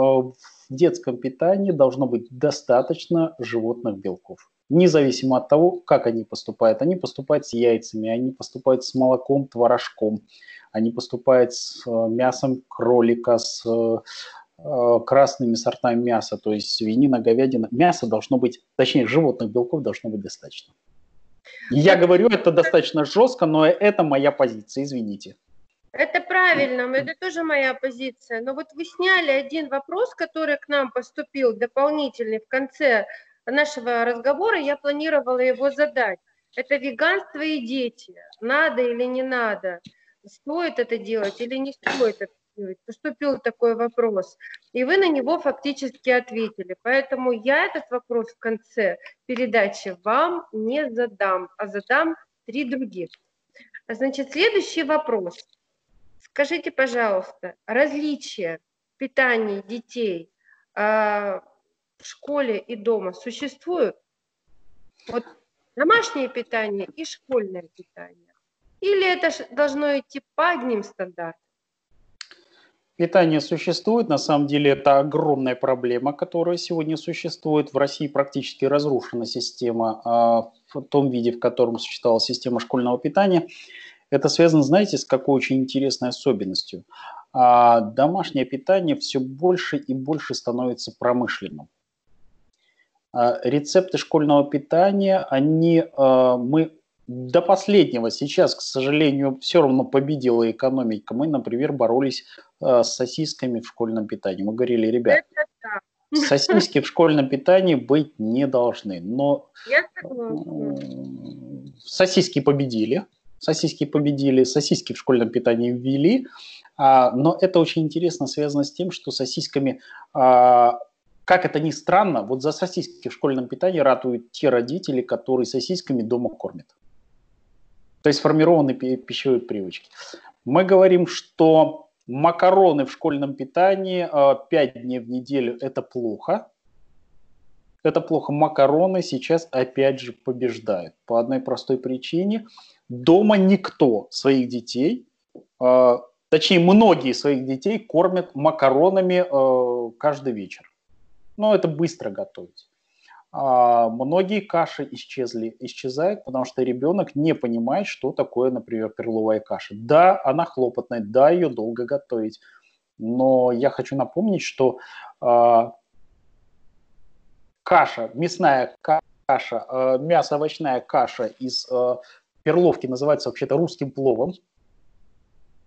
в детском питании должно быть достаточно животных белков. Независимо от того, как они поступают. Они поступают с яйцами, они поступают с молоком, творожком, они поступают с э, мясом кролика, с красными сортами мяса, то есть свинина, говядина. Мяса должно быть, точнее, животных белков должно быть достаточно. Я говорю это достаточно жестко, но это моя позиция, извините. Это правильно, это тоже моя позиция. Но вот вы сняли один вопрос, который к нам поступил дополнительный в конце нашего разговора, я планировала его задать. Это веганство и дети. Надо или не надо? Стоит это делать или не стоит это поступил такой вопрос, и вы на него фактически ответили. Поэтому я этот вопрос в конце передачи вам не задам, а задам три других. Значит, следующий вопрос. Скажите, пожалуйста, различия питания детей э, в школе и дома существуют? Вот домашнее питание и школьное питание. Или это должно идти по одним стандартам? Питание существует, на самом деле это огромная проблема, которая сегодня существует. В России практически разрушена система а, в том виде, в котором существовала система школьного питания. Это связано, знаете, с какой очень интересной особенностью. А, домашнее питание все больше и больше становится промышленным. А, рецепты школьного питания, они, мы до последнего сейчас, к сожалению, все равно победила экономика. Мы, например, боролись э, с сосисками в школьном питании. Мы говорили, ребят, сосиски в школьном питании быть не должны. Но сосиски победили. Сосиски победили, сосиски в школьном питании ввели. А, но это очень интересно связано с тем, что сосисками а, как это ни странно, вот за сосиски в школьном питании ратуют те родители, которые сосисками дома кормят. То есть сформированы пищевые привычки. Мы говорим, что макароны в школьном питании 5 а, дней в неделю – это плохо. Это плохо. Макароны сейчас опять же побеждают. По одной простой причине. Дома никто своих детей, а, точнее многие своих детей кормят макаронами а, каждый вечер. Но это быстро готовить многие каши исчезли, исчезают, потому что ребенок не понимает, что такое, например, перловая каша. Да, она хлопотная, да, ее долго готовить, но я хочу напомнить, что а, каша, мясная каша, а, мясо-овощная каша из а, перловки называется вообще-то русским пловом.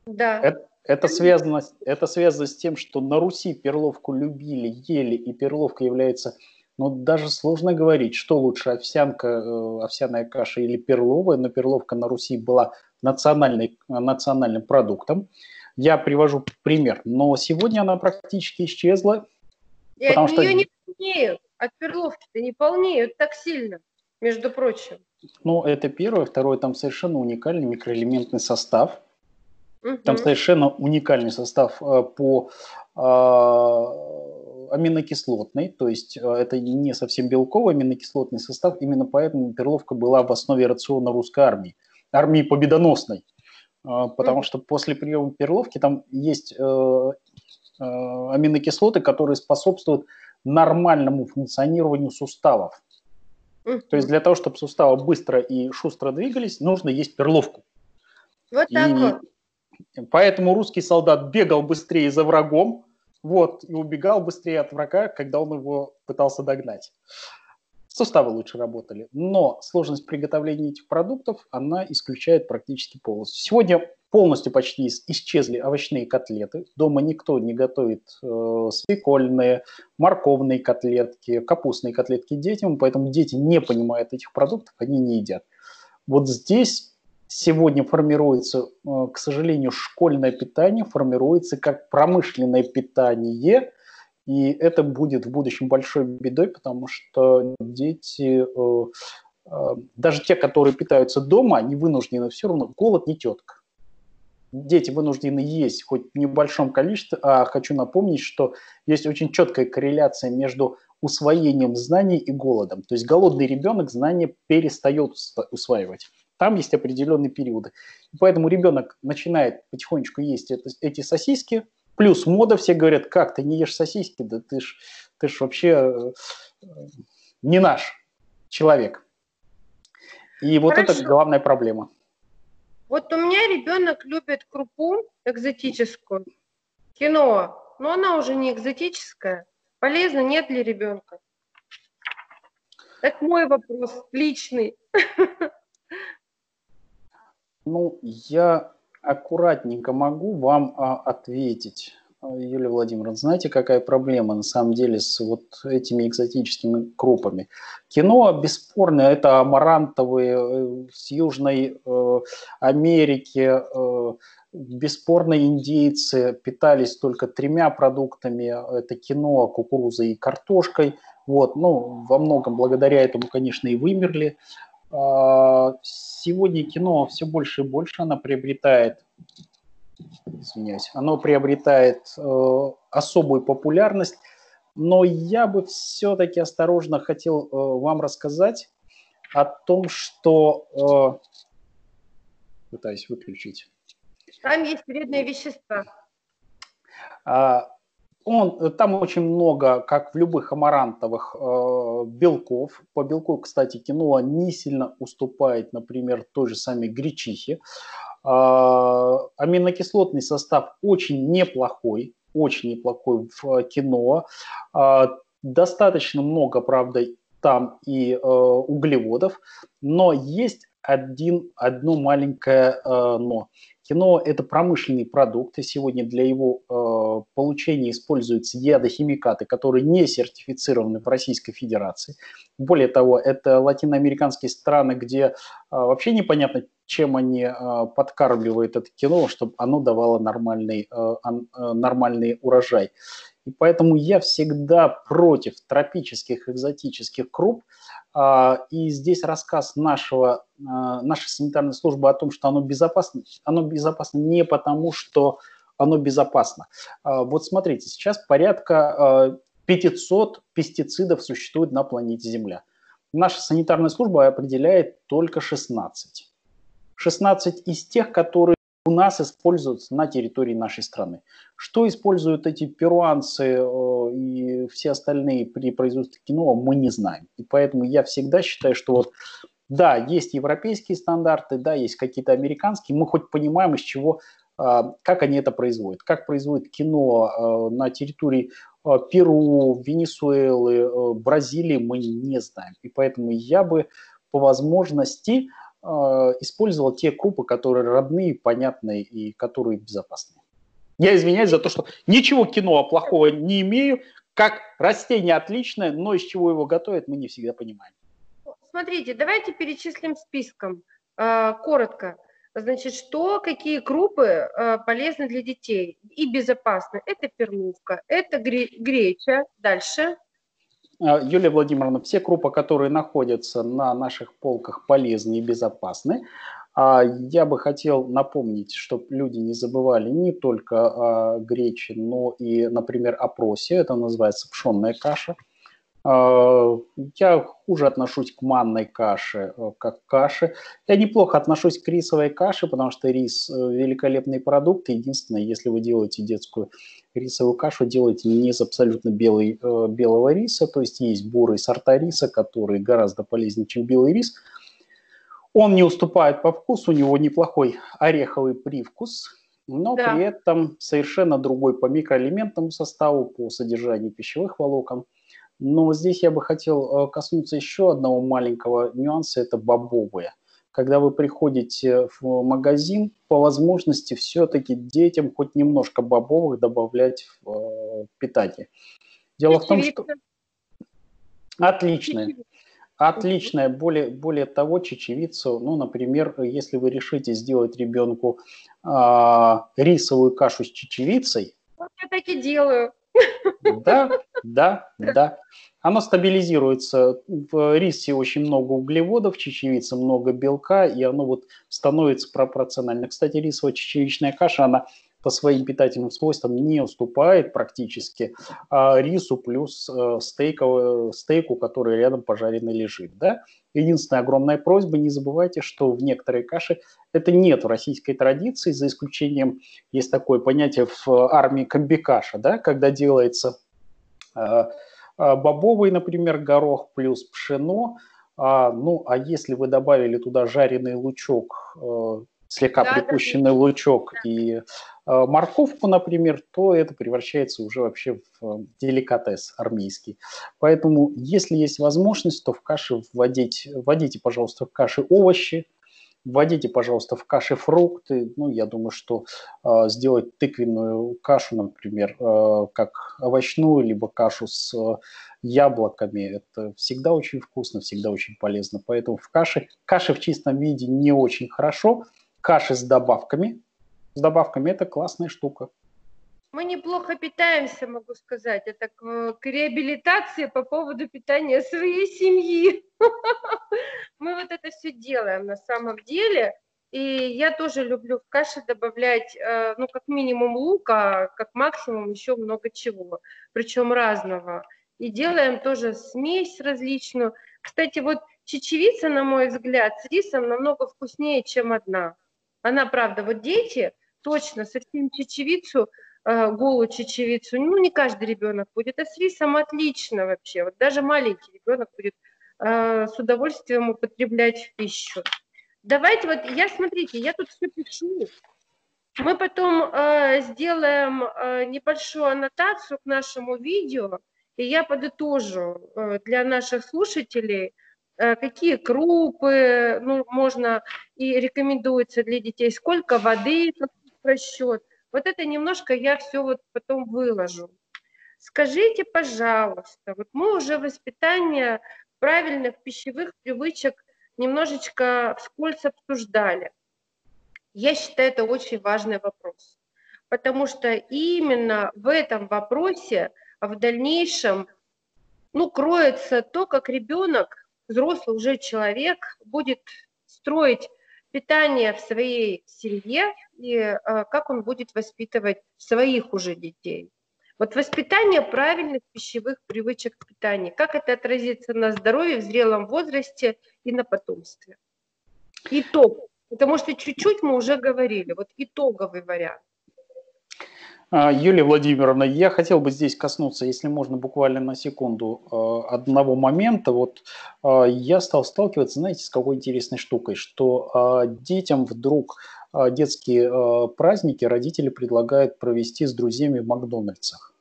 Да. Это, Это связано, это связано с тем, что на Руси перловку любили, ели, и перловка является, ну, даже сложно говорить, что лучше, овсянка, э, овсяная каша или перловая, но перловка на Руси была национальной, национальным продуктом. Я привожу пример, но сегодня она практически исчезла. И потому от что... нее не полнеют, от перловки-то не полнеют так сильно, между прочим. Ну, это первое. Второе, там совершенно уникальный микроэлементный состав. Угу. Там совершенно уникальный состав э, по э, аминокислотный, то есть э, это не совсем белковый аминокислотный состав, именно поэтому перловка была в основе рациона русской армии, армии победоносной, потому что после приема перловки там есть аминокислоты, которые способствуют нормальному функционированию суставов. То есть для того, чтобы суставы быстро и шустро двигались, нужно есть перловку. Вот так и вот. Поэтому русский солдат бегал быстрее за врагом, вот, и убегал быстрее от врага, когда он его пытался догнать. Суставы лучше работали. Но сложность приготовления этих продуктов, она исключает практически полностью. Сегодня полностью почти исчезли овощные котлеты. Дома никто не готовит э, свекольные, морковные котлетки, капустные котлетки детям, поэтому дети не понимают этих продуктов, они не едят. Вот здесь сегодня формируется, э, к сожалению, школьное питание формируется как промышленное питание, и это будет в будущем большой бедой, потому что дети, э, э, даже те, которые питаются дома, они вынуждены все равно, голод не тетка дети вынуждены есть хоть в небольшом количестве, а хочу напомнить, что есть очень четкая корреляция между усвоением знаний и голодом. То есть голодный ребенок знания перестает усваивать. Там есть определенные периоды. И поэтому ребенок начинает потихонечку есть это, эти сосиски, плюс мода, все говорят, как ты не ешь сосиски, да ты ж, ты ж вообще э, не наш человек. И вот Хорошо. это главная проблема. Вот у меня ребенок любит крупу экзотическую, кино, но она уже не экзотическая. Полезно нет для ребенка? Это мой вопрос личный. Ну, я аккуратненько могу вам а, ответить. Юлия Владимировна, знаете, какая проблема на самом деле с вот этими экзотическими крупами? Кино, бесспорно, это амарантовые э, с Южной э, Америки, э, бесспорно индейцы питались только тремя продуктами, это кино, кукурузой и картошкой. Вот, ну, во многом благодаря этому, конечно, и вымерли. А, сегодня кино все больше и больше она приобретает извиняюсь, оно приобретает э, особую популярность, но я бы все-таки осторожно хотел э, вам рассказать о том, что... Э, пытаюсь выключить. Там есть вредные вещества. А, он, там очень много, как в любых амарантовых, э, белков. По белку, кстати, киноа не сильно уступает, например, той же самой гречихе. А, аминокислотный состав очень неплохой, очень неплохой в кино. А, достаточно много, правда, там и э, углеводов, но есть один, одно маленькое э, но. Кино – это промышленный продукт, и сегодня для его э, получения используются ядохимикаты, которые не сертифицированы в Российской Федерации. Более того, это латиноамериканские страны, где э, вообще непонятно, чем они э, подкармливают это кино, чтобы оно давало нормальный, э, э, нормальный урожай. И поэтому я всегда против тропических экзотических круп. А, и здесь рассказ нашего, а, нашей санитарной службы о том, что оно безопасно, оно безопасно не потому, что оно безопасно. А, вот смотрите, сейчас порядка 500 пестицидов существует на планете Земля. Наша санитарная служба определяет только 16. 16 из тех, которые у нас используются на территории нашей страны. Что используют эти перуанцы э, и все остальные при производстве кино, мы не знаем. И поэтому я всегда считаю, что вот да, есть европейские стандарты, да, есть какие-то американские, мы хоть понимаем, из чего, э, как они это производят. Как производят кино э, на территории Перу, Венесуэлы, Бразилии, мы не знаем. И поэтому я бы по возможности использовал те крупы, которые родные, понятные и которые безопасные. Я извиняюсь за то, что ничего кино плохого не имею. Как растение отличное, но из чего его готовят, мы не всегда понимаем. Смотрите, давайте перечислим списком э, коротко. Значит, что, какие крупы э, полезны для детей и безопасны? Это перловка, это греча. Дальше. А, Юлия Владимировна, все крупы, которые находятся на наших полках, полезны и безопасны. А я бы хотел напомнить, чтобы люди не забывали не только о грече, но и, например, о просе. Это называется пшенная каша. А, я хуже отношусь к манной каше, э, как к каше. Я неплохо отношусь к рисовой каше, потому что рис э, – великолепный продукт. Единственное, если вы делаете детскую рисовую кашу, делайте не из абсолютно белый, э, белого риса, то есть есть бурые сорта риса, которые гораздо полезнее, чем белый рис. Он не уступает по вкусу, у него неплохой ореховый привкус, но да. при этом совершенно другой по микроэлементному составу, по содержанию пищевых волокон – но здесь я бы хотел э, коснуться еще одного маленького нюанса, это бобовые. Когда вы приходите в магазин, по возможности все-таки детям хоть немножко бобовых добавлять в э, питание. Дело в том, что... Отличное. Отличное. Более, более того, чечевицу, ну, например, если вы решите сделать ребенку э, рисовую кашу с чечевицей. Вот я так и делаю. Да, да, да. Оно стабилизируется. В рисе очень много углеводов, в чечевице много белка, и оно вот становится пропорционально. Кстати, рисовая чечевичная каша, она по своим питательным свойствам не уступает практически а рису плюс э, стейку, стейку, который рядом пожаренный лежит. Да? Единственная огромная просьба, не забывайте, что в некоторые каши это нет в российской традиции, за исключением есть такое понятие в армии комбикаша, да, когда делается э, э, бобовый, например, горох плюс пшено, а, ну, а если вы добавили туда жареный лучок, э, слегка да, припущенный да, лучок да. и э, морковку, например, то это превращается уже вообще в э, деликатес армейский. Поэтому, если есть возможность, то в каше вводить, вводите, пожалуйста, в каши овощи, вводите, пожалуйста, в каши фрукты. Ну, я думаю, что э, сделать тыквенную кашу, например, э, как овощную, либо кашу с э, яблоками, это всегда очень вкусно, всегда очень полезно. Поэтому в каше, каши в чистом виде не очень хорошо – каши с добавками. С добавками это классная штука. Мы неплохо питаемся, могу сказать. Это к, к реабилитации по поводу питания своей семьи. Мы вот это все делаем на самом деле. И я тоже люблю в каши добавлять, э, ну, как минимум лука, как максимум еще много чего, причем разного. И делаем тоже смесь различную. Кстати, вот чечевица, на мой взгляд, с рисом намного вкуснее, чем одна. Она, правда, вот дети точно совсем чечевицу, э, голую чечевицу, ну, не каждый ребенок будет, а с рисом отлично вообще. Вот даже маленький ребенок будет э, с удовольствием употреблять в пищу. Давайте вот, я, смотрите, я тут все пишу. Мы потом э, сделаем э, небольшую аннотацию к нашему видео, и я подытожу э, для наших слушателей – какие крупы ну, можно и рекомендуется для детей, сколько воды, расчет. Вот это немножко я все вот потом выложу. Скажите, пожалуйста, вот мы уже воспитание правильных пищевых привычек немножечко вскользь обсуждали. Я считаю, это очень важный вопрос, потому что именно в этом вопросе в дальнейшем ну, кроется то, как ребенок взрослый уже человек будет строить питание в своей семье и э, как он будет воспитывать своих уже детей. Вот воспитание правильных пищевых привычек к питанию, как это отразится на здоровье в зрелом возрасте и на потомстве. Итог, потому что чуть-чуть мы уже говорили, вот итоговый вариант. А, Юлия Владимировна, я хотел бы здесь коснуться, если можно, буквально на секунду а, одного момента. Вот а, я стал сталкиваться, знаете, с какой интересной штукой, что детям вдруг детские праздники родители предлагают провести с друзьями в Макдональдсах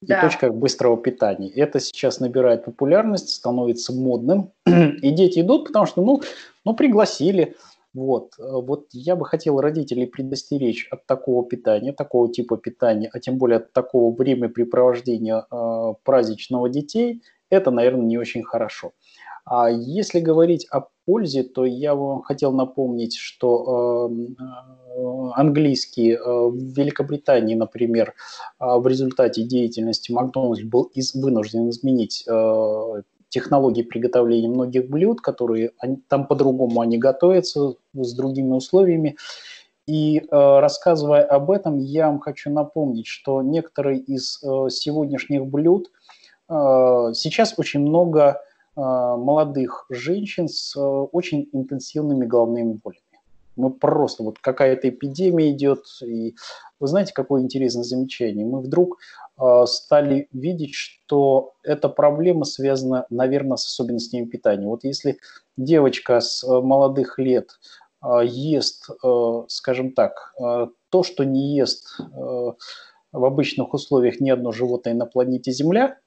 да. и точках быстрого питания. Это сейчас набирает популярность, становится модным, и дети идут, потому что, ну, ну пригласили, Вот. вот я бы хотел родителей предостеречь от такого питания, такого типа питания, а тем более от такого времяпрепровождения э, праздничного детей. Это, наверное, не очень хорошо. А если говорить о пользе, то я вам хотел напомнить, что эм, э, английский э, в Великобритании, например, э, в результате деятельности Макдональдс был из, вынужден изменить э, технологии приготовления многих блюд, которые они, там по-другому они готовятся с другими условиями. И э, рассказывая об этом, я вам хочу напомнить, что некоторые из э, сегодняшних блюд э, сейчас очень много а, молодых женщин с а, очень интенсивными головными болями. Мы просто, вот какая-то эпидемия идет, и вы знаете, какое интересное замечание? Мы вдруг э, стали видеть, что эта проблема связана, наверное, с особенностями питания. Вот если девочка с э, молодых лет э, ест, э, скажем так, э, то, что не ест э, в обычных условиях ни одно животное на планете Земля –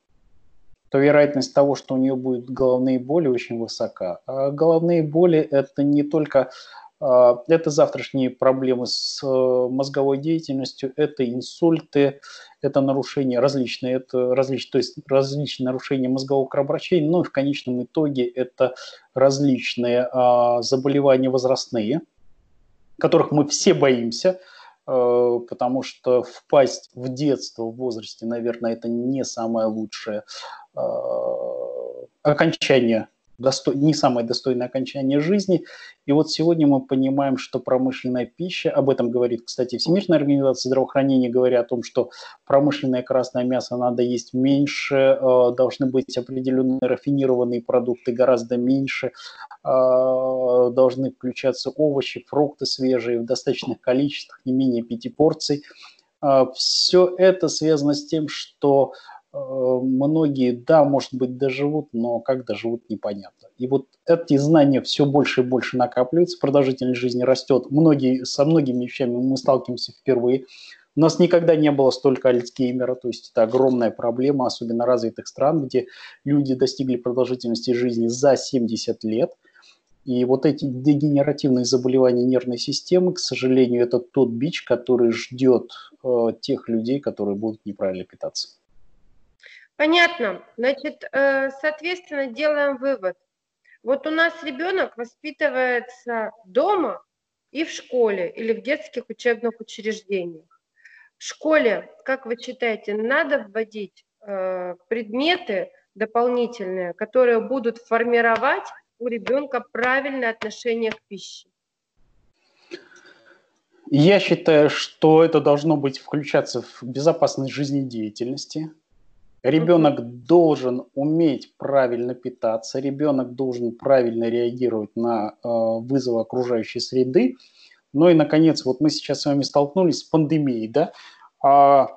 то вероятность того, что у нее будут головные боли, очень высока. А головные боли – это не только это завтрашние проблемы с э, мозговой деятельностью, это инсульты, это нарушения различные, это различные, то есть различные нарушения мозгового кровообращения, и в конечном итоге это различные а, заболевания возрастные, которых мы все боимся – Э, потому что впасть в детство в возрасте, наверное, это не самое лучшее э, окончание достой, не самое достойное окончание жизни. И вот сегодня мы понимаем, что промышленная пища, об этом говорит, кстати, Всемирная организация здравоохранения, говоря о том, что промышленное красное мясо надо есть меньше, э, должны быть определенные рафинированные продукты гораздо меньше, э, должны включаться овощи, фрукты свежие в достаточных количествах, не менее пяти порций. Э, Все это связано с тем, что многие, да, может быть, доживут, но как доживут, непонятно. И вот эти знания все больше и больше накапливаются, продолжительность жизни растет. Многие, со многими вещами мы сталкиваемся впервые. У нас никогда не было столько альцгеймера, то есть это огромная проблема, особенно развитых стран, где люди достигли продолжительности жизни за 70 лет. И вот эти дегенеративные заболевания нервной системы, к сожалению, это тот бич, который ждет э, тех людей, которые будут неправильно питаться. Понятно. Значит, э, соответственно, делаем вывод. Вот у нас ребенок воспитывается дома и в школе или в детских учебных учреждениях. В школе, как вы считаете, надо вводить э, предметы дополнительные, которые будут формировать у ребенка правильное отношение к пище? Я считаю, что это должно быть включаться в безопасность жизнедеятельности, Ребенок mm-hmm. должен уметь правильно питаться, ребенок должен правильно реагировать на э, вызовы окружающей среды. Ну и, наконец, вот мы сейчас с вами столкнулись с пандемией, да? А,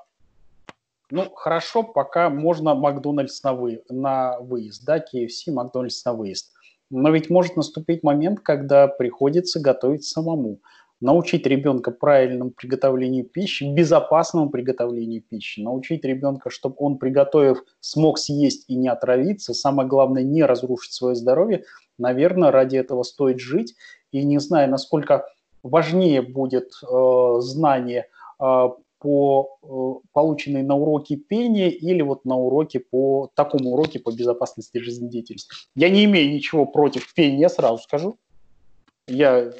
ну, хорошо, пока можно Макдональдс на, вы, на выезд, да, KFC, Макдональдс на выезд. Но ведь может наступить момент, когда приходится готовить самому научить ребенка правильному приготовлению пищи, безопасному приготовлению пищи, научить ребенка, чтобы он, приготовив, смог съесть и не отравиться, самое главное, не разрушить свое здоровье, наверное, ради этого стоит жить. И не знаю, насколько важнее будет э, знание э, по э, полученной на уроке пения или вот на уроке по такому уроке по безопасности жизнедеятельности. Я не имею ничего против пения, сразу скажу. Я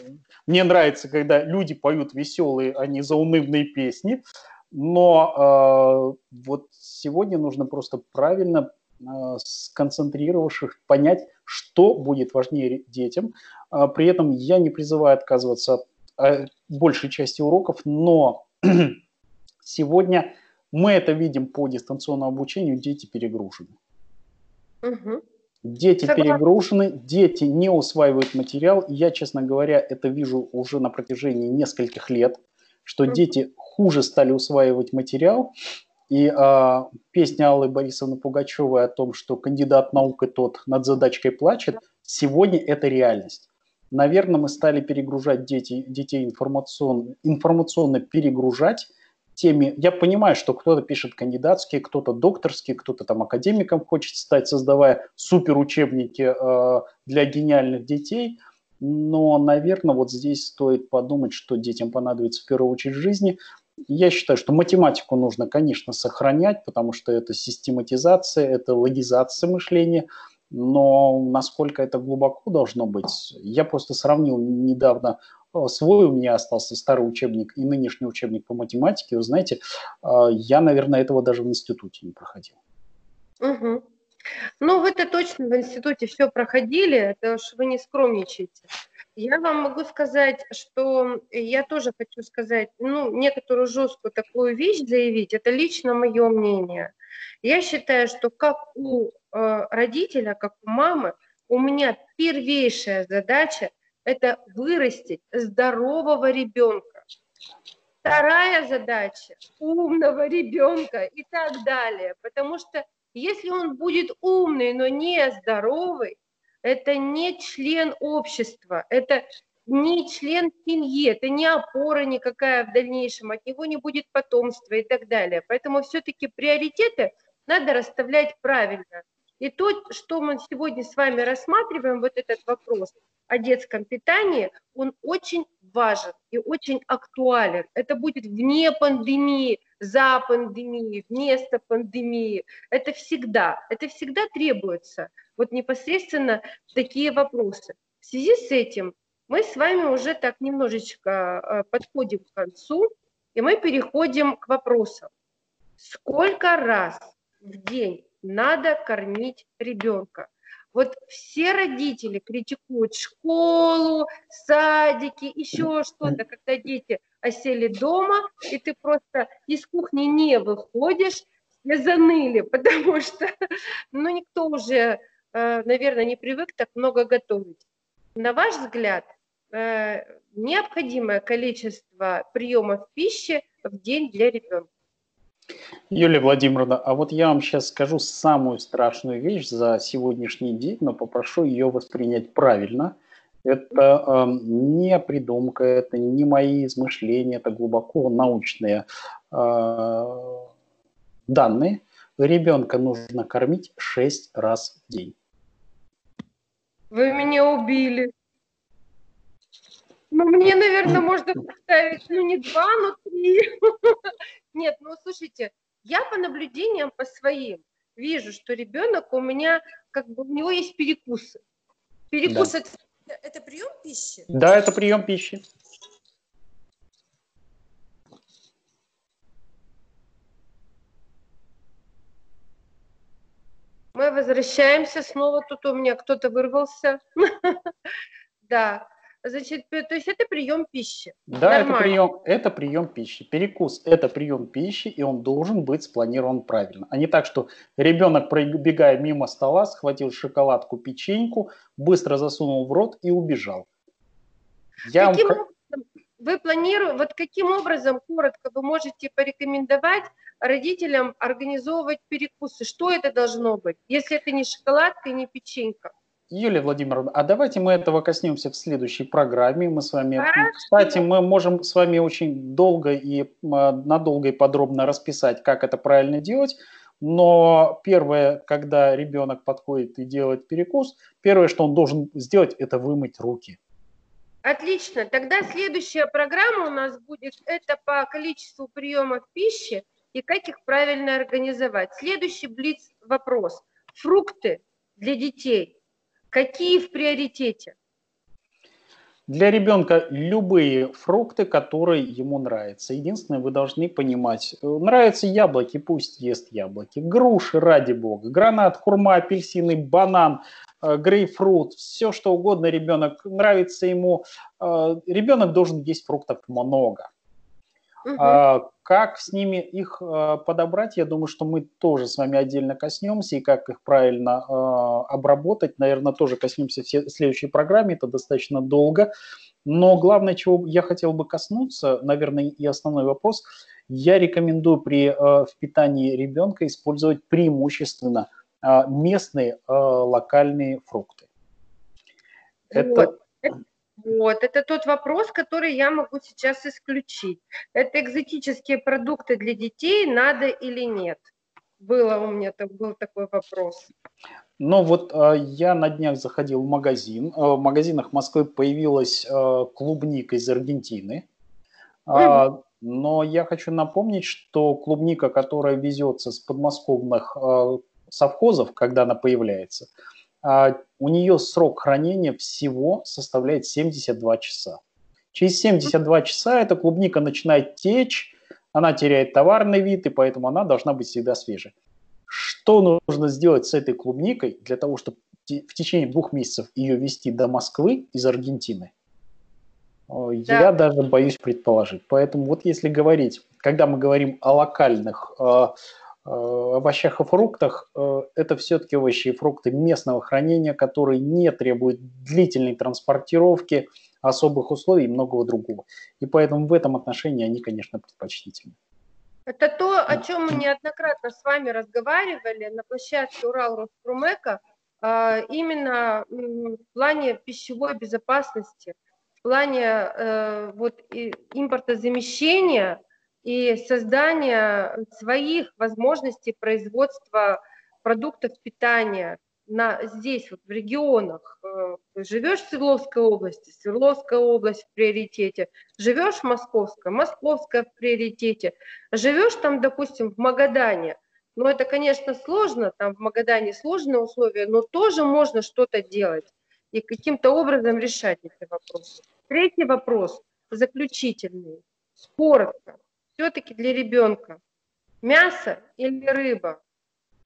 мне нравится, когда люди поют веселые, а не заунывные песни. Но э, вот сегодня нужно просто правильно э, сконцентрировавшись, понять, что будет важнее детям. Э, при этом я не призываю отказываться от э, большей части уроков, но сегодня мы это видим по дистанционному обучению, дети перегружены. Угу. Дети Согласна. перегружены, дети не усваивают материал. Я, честно говоря, это вижу уже на протяжении нескольких лет, что mm дети хуже стали усваивать материал. И а, песня Аллы Борисовны Пугачевой о том, что кандидат наук и тот над задачкой плачет, сегодня это реальность. Наверное, мы стали перегружать дети, детей информационно, информационно перегружать, теме. Я понимаю, что кто-то пишет кандидатские, кто-то докторские, кто-то там академиком хочет стать, создавая супер учебники э, для гениальных детей. но, наверное, вот здесь стоит подумать, что детям понадобится в первую очередь жизни. Я считаю, что математику нужно, конечно, сохранять, потому что это систематизация, это логизация мышления, но насколько это глубоко должно быть, я просто сравнил недавно свой у меня остался старый учебник и нынешний учебник по математике. Вы знаете, э, я, наверное, этого даже в институте не проходил. Угу. Ну, вы-то точно в институте все проходили, это уж вы не скромничаете. Я вам могу сказать, что я тоже хочу сказать, ну, некоторую жесткую такую вещь заявить, это лично мое мнение. Я считаю, что как у э, родителя, как у мамы, у меня первейшая задача – это вырастить здорового ребенка. Вторая задача – умного ребенка и так далее. Потому что если он будет умный, но не здоровый, это не член общества, это не член семьи, это не опора никакая в дальнейшем, от него не будет потомства и так далее. Поэтому все-таки приоритеты надо расставлять правильно. И то, что мы сегодня с вами рассматриваем, вот этот вопрос о детском питании, он очень важен и очень актуален. Это будет вне пандемии, за пандемией, вместо пандемии. Это всегда, это всегда требуется. Вот непосредственно такие вопросы. В связи с этим мы с вами уже так немножечко э, подходим к концу, и мы переходим к вопросам. Сколько раз в день надо кормить ребенка? Вот все родители критикуют школу, садики, еще что-то, когда дети осели дома, и ты просто из кухни не выходишь, все заныли, потому что ну, никто уже, э, наверное, не привык так много готовить. На ваш взгляд, э, необходимое количество приемов пищи в день для ребенка? Юлия Владимировна, а вот я вам сейчас скажу самую страшную вещь за сегодняшний день, но попрошу ее воспринять правильно. Это э, не придумка, это не мои измышления, это глубоко научные э, данные. Ребенка нужно кормить 6 раз в день. Вы меня убили. Ну, мне, наверное, можно представить, ну, не два, но три. Нет, ну, слушайте, я по наблюдениям по своим вижу, что ребенок у меня, как бы, у него есть перекусы. Перекус да. это, это прием пищи? Да, это прием пищи. Мы возвращаемся снова. Тут у меня кто-то вырвался. Да. Значит, то есть это прием пищи. Да, это прием, это прием пищи. Перекус – это прием пищи, и он должен быть спланирован правильно. А не так, что ребенок, пробегая мимо стола, схватил шоколадку, печеньку, быстро засунул в рот и убежал. Я каким вам... образом вы планируете, вот каким образом, коротко, вы можете порекомендовать родителям организовывать перекусы? Что это должно быть, если это не шоколадка и не печенька? Юлия Владимировна, а давайте мы этого коснемся в следующей программе. Мы с вами, Хорошо. кстати, мы можем с вами очень долго и надолго и подробно расписать, как это правильно делать. Но первое, когда ребенок подходит и делает перекус, первое, что он должен сделать, это вымыть руки. Отлично. Тогда следующая программа у нас будет это по количеству приемов пищи и как их правильно организовать. Следующий блиц вопрос. Фрукты для детей Какие в приоритете? Для ребенка любые фрукты, которые ему нравятся. Единственное, вы должны понимать, э, нравятся яблоки, пусть ест яблоки. Груши, ради бога. Гранат, хурма, апельсины, банан, э, грейпфрут, все что угодно ребенок, нравится ему. Э, ребенок должен есть фруктов много. Угу. Как с ними их а, подобрать, я думаю, что мы тоже с вами отдельно коснемся, и как их правильно а, обработать, наверное, тоже коснемся в следующей программе, это достаточно долго. Но главное, чего я хотел бы коснуться, наверное, и основной вопрос, я рекомендую при впитании ребенка использовать преимущественно местные локальные фрукты. Это... Вот, это тот вопрос, который я могу сейчас исключить. Это экзотические продукты для детей, надо или нет? Было у меня был такой вопрос. Но вот э, я на днях заходил в магазин. Э, в магазинах Москвы появилась э, клубника из Аргентины. Mm. Но я хочу напомнить, что клубника, которая везется с подмосковных совхозов, когда она появляется, э, у нее срок хранения всего составляет 72 часа. Через 72 часа эта клубника начинает течь, она теряет товарный вид, и поэтому она должна быть всегда свежей. Что нужно сделать с этой клубникой для того, чтобы в течение двух месяцев ее вести до Москвы из Аргентины? Я да. даже боюсь предположить. Поэтому вот если говорить, когда мы говорим о локальных э, э, овощах и фруктах, э, это все-таки овощи и фрукты местного хранения, которые не требуют длительной транспортировки, особых условий и многого другого. И поэтому в этом отношении они, конечно, предпочтительны. Это то, о чем мы неоднократно с вами разговаривали на площадке Урал Роспромека, именно в плане пищевой безопасности – в плане э, вот, импортозамещения и создания своих возможностей производства продуктов питания на, здесь, вот в регионах. Э, живешь в Свердловской области, Свердловская область в приоритете. Живешь в Московской, Московская в приоритете. Живешь там, допустим, в Магадане. Ну, это, конечно, сложно, там в Магадане сложные условия, но тоже можно что-то делать и каким-то образом решать эти вопросы. Третий вопрос, заключительный, коротко, все-таки для ребенка. Мясо или рыба?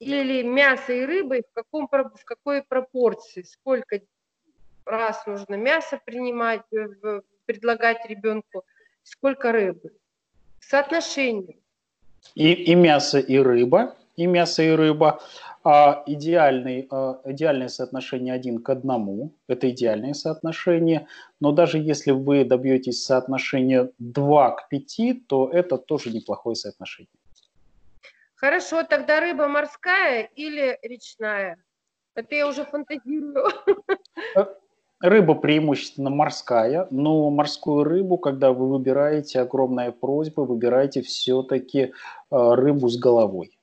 Или мясо и рыба, и в, каком, в какой пропорции? Сколько раз нужно мясо принимать, э, предлагать ребенку, сколько рыбы? Соотношение. И, и мясо, и рыба, и мясо, и рыба а идеальный, а, идеальное соотношение один к одному, это идеальное соотношение, но даже если вы добьетесь соотношения 2 к 5, то это тоже неплохое соотношение. Хорошо, тогда рыба морская или речная? Это я уже фантазирую. Э, рыба преимущественно морская, но морскую рыбу, когда вы выбираете, огромная просьба, выбирайте все-таки э, рыбу с головой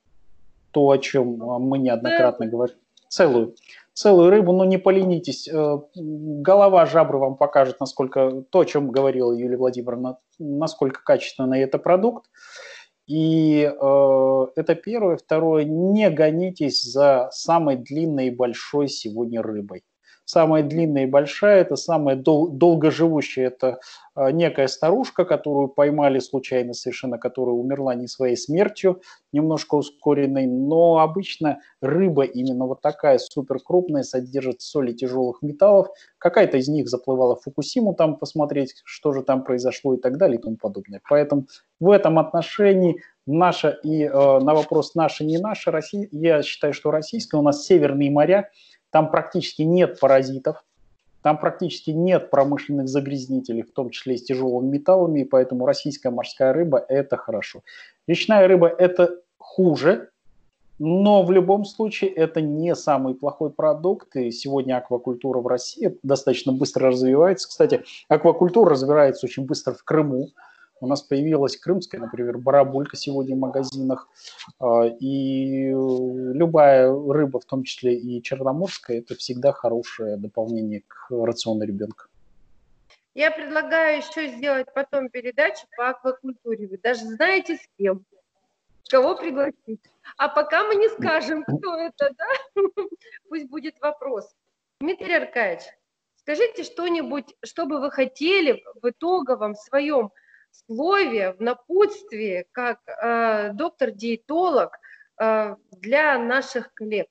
то, о чем а, мы неоднократно говорим. Целую. Целую рыбу, но не поленитесь. Э, голова жабры вам покажет, насколько то, о чем говорила Юлия Владимировна, насколько качественный это продукт. И э, это первое. Второе, не гонитесь за самой длинной и большой сегодня рыбой. Самая длинная и большая, это самая дол- долгоживущая, это э, некая старушка, которую поймали случайно совершенно, которая умерла не своей смертью, немножко ускоренной, но обычно рыба именно вот такая супер крупная, содержит соли тяжелых металлов. Какая-то из них заплывала в Фукусиму там посмотреть, что же там произошло и так далее и тому подобное. Поэтому в этом отношении наша и э, на вопрос наша не наша, Россия, я считаю, что российская, у нас северные моря, там практически нет паразитов, там практически нет промышленных загрязнителей, в том числе и с тяжелыми металлами, и поэтому российская морская рыба – это хорошо. Речная рыба – это хуже, но в любом случае это не самый плохой продукт. И сегодня аквакультура в России достаточно быстро развивается. Кстати, аквакультура развивается очень быстро в Крыму. У нас появилась крымская, например, барабулька сегодня в магазинах. А, и любая рыба, в том числе и черноморская, это всегда хорошее дополнение к рациону ребенка. Я предлагаю еще сделать потом передачу по аквакультуре. Вы даже знаете с кем, кого пригласить. А пока мы не скажем, кто это, да? Пусть будет вопрос. Дмитрий Аркадьевич, скажите что-нибудь, что бы вы хотели в итоговом своем слове, в напутствии, как э, доктор-диетолог э, для наших коллег?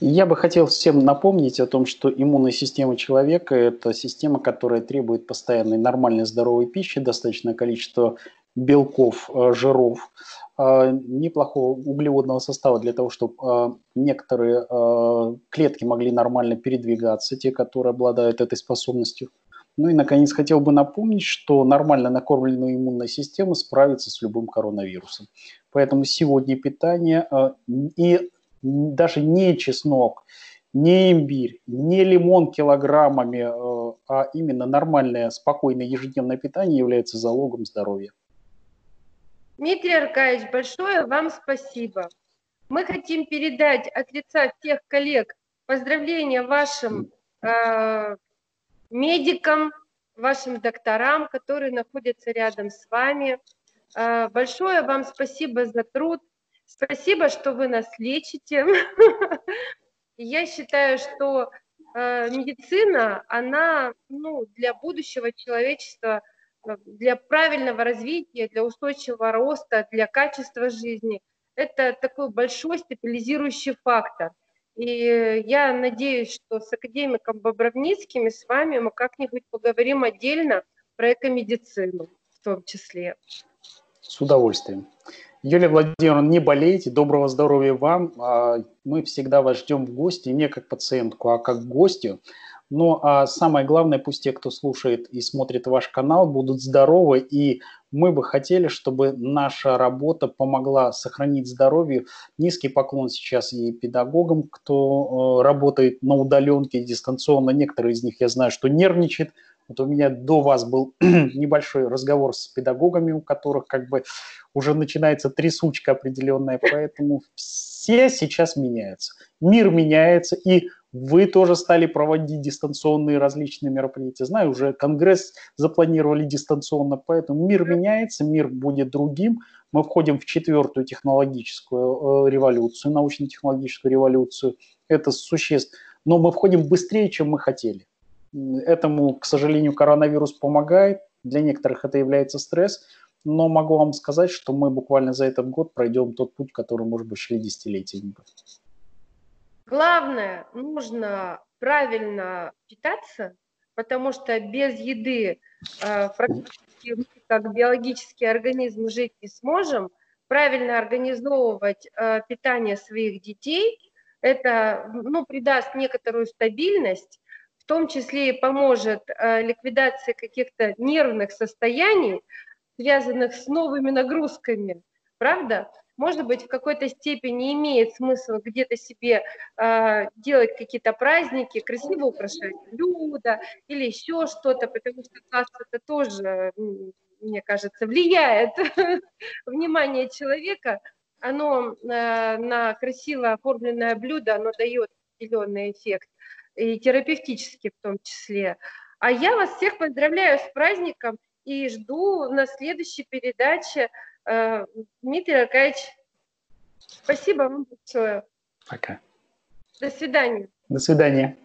Я бы хотел всем напомнить о том, что иммунная система человека – это система, которая требует постоянной нормальной здоровой пищи, достаточное количество белков, э, жиров, э, неплохого углеводного состава для того, чтобы э, некоторые клетки могли нормально передвигаться, те, которые обладают этой способностью. Ну и, наконец, хотел бы напомнить, что нормально накормленная иммунная система справится с любым коронавирусом. Поэтому сегодня питание э, и даже не чеснок, не имбирь, не лимон килограммами, э, а именно нормальное, спокойное ежедневное питание является залогом здоровья. Дмитрий Аркадьевич, большое вам спасибо. Мы хотим передать от лица всех коллег поздравления вашим э, медикам, вашим докторам, которые находятся рядом с вами. Э, большое вам спасибо за труд. Спасибо, что вы нас лечите. Я считаю, что э, медицина, она ну, для будущего человечества, э, для правильного развития, для устойчивого роста, для качества жизни, это такой большой стабилизирующий фактор. И я надеюсь, что с академиком Бобровницким и с вами мы как-нибудь поговорим отдельно про экомедицину в том числе. С удовольствием. Юлия Владимировна, не болейте, доброго здоровья вам. А, мы всегда вас ждем в гости, не как пациентку, а как гостю. Но а самое главное, пусть те, кто слушает и смотрит ваш канал, будут здоровы. И мы бы хотели, чтобы наша работа помогла сохранить здоровье. Низкий поклон сейчас и педагогам, кто э, работает на удаленке дистанционно. Некоторые из них, я знаю, что нервничают. Вот у меня до вас был небольшой разговор с педагогами, у которых как бы уже начинается трясучка определенная. Поэтому все сейчас меняются. Мир меняется, и вы тоже стали проводить дистанционные различные мероприятия. Знаю, уже Конгресс запланировали дистанционно, поэтому мир меняется, мир будет другим. Мы входим в четвертую технологическую э, революцию, научно-технологическую революцию. Это существ. Но мы входим быстрее, чем мы хотели. Этому, к сожалению, коронавирус помогает. Для некоторых это является стресс. Но могу вам сказать, что мы буквально за этот год пройдем тот путь, который, может быть, шли десятилетиями. Главное, нужно правильно питаться, потому что без еды э, практически мы, как биологический организм, жить не сможем. Правильно организовывать э, питание своих детей, это ну, придаст некоторую стабильность, в том числе и поможет э, ликвидации каких-то нервных состояний, связанных с новыми нагрузками, правда? Может быть, в какой-то степени имеет смысл где-то себе э, делать какие-то праздники, красиво украшать блюда или еще что-то, потому что касса это тоже, мне кажется, влияет внимание человека. Оно э, на красиво оформленное блюдо, оно дает определенный эффект, и терапевтический в том числе. А я вас всех поздравляю с праздником и жду на следующей передаче Дмитрий Аркадьевич, спасибо вам большое. Пока. До свидания. До свидания.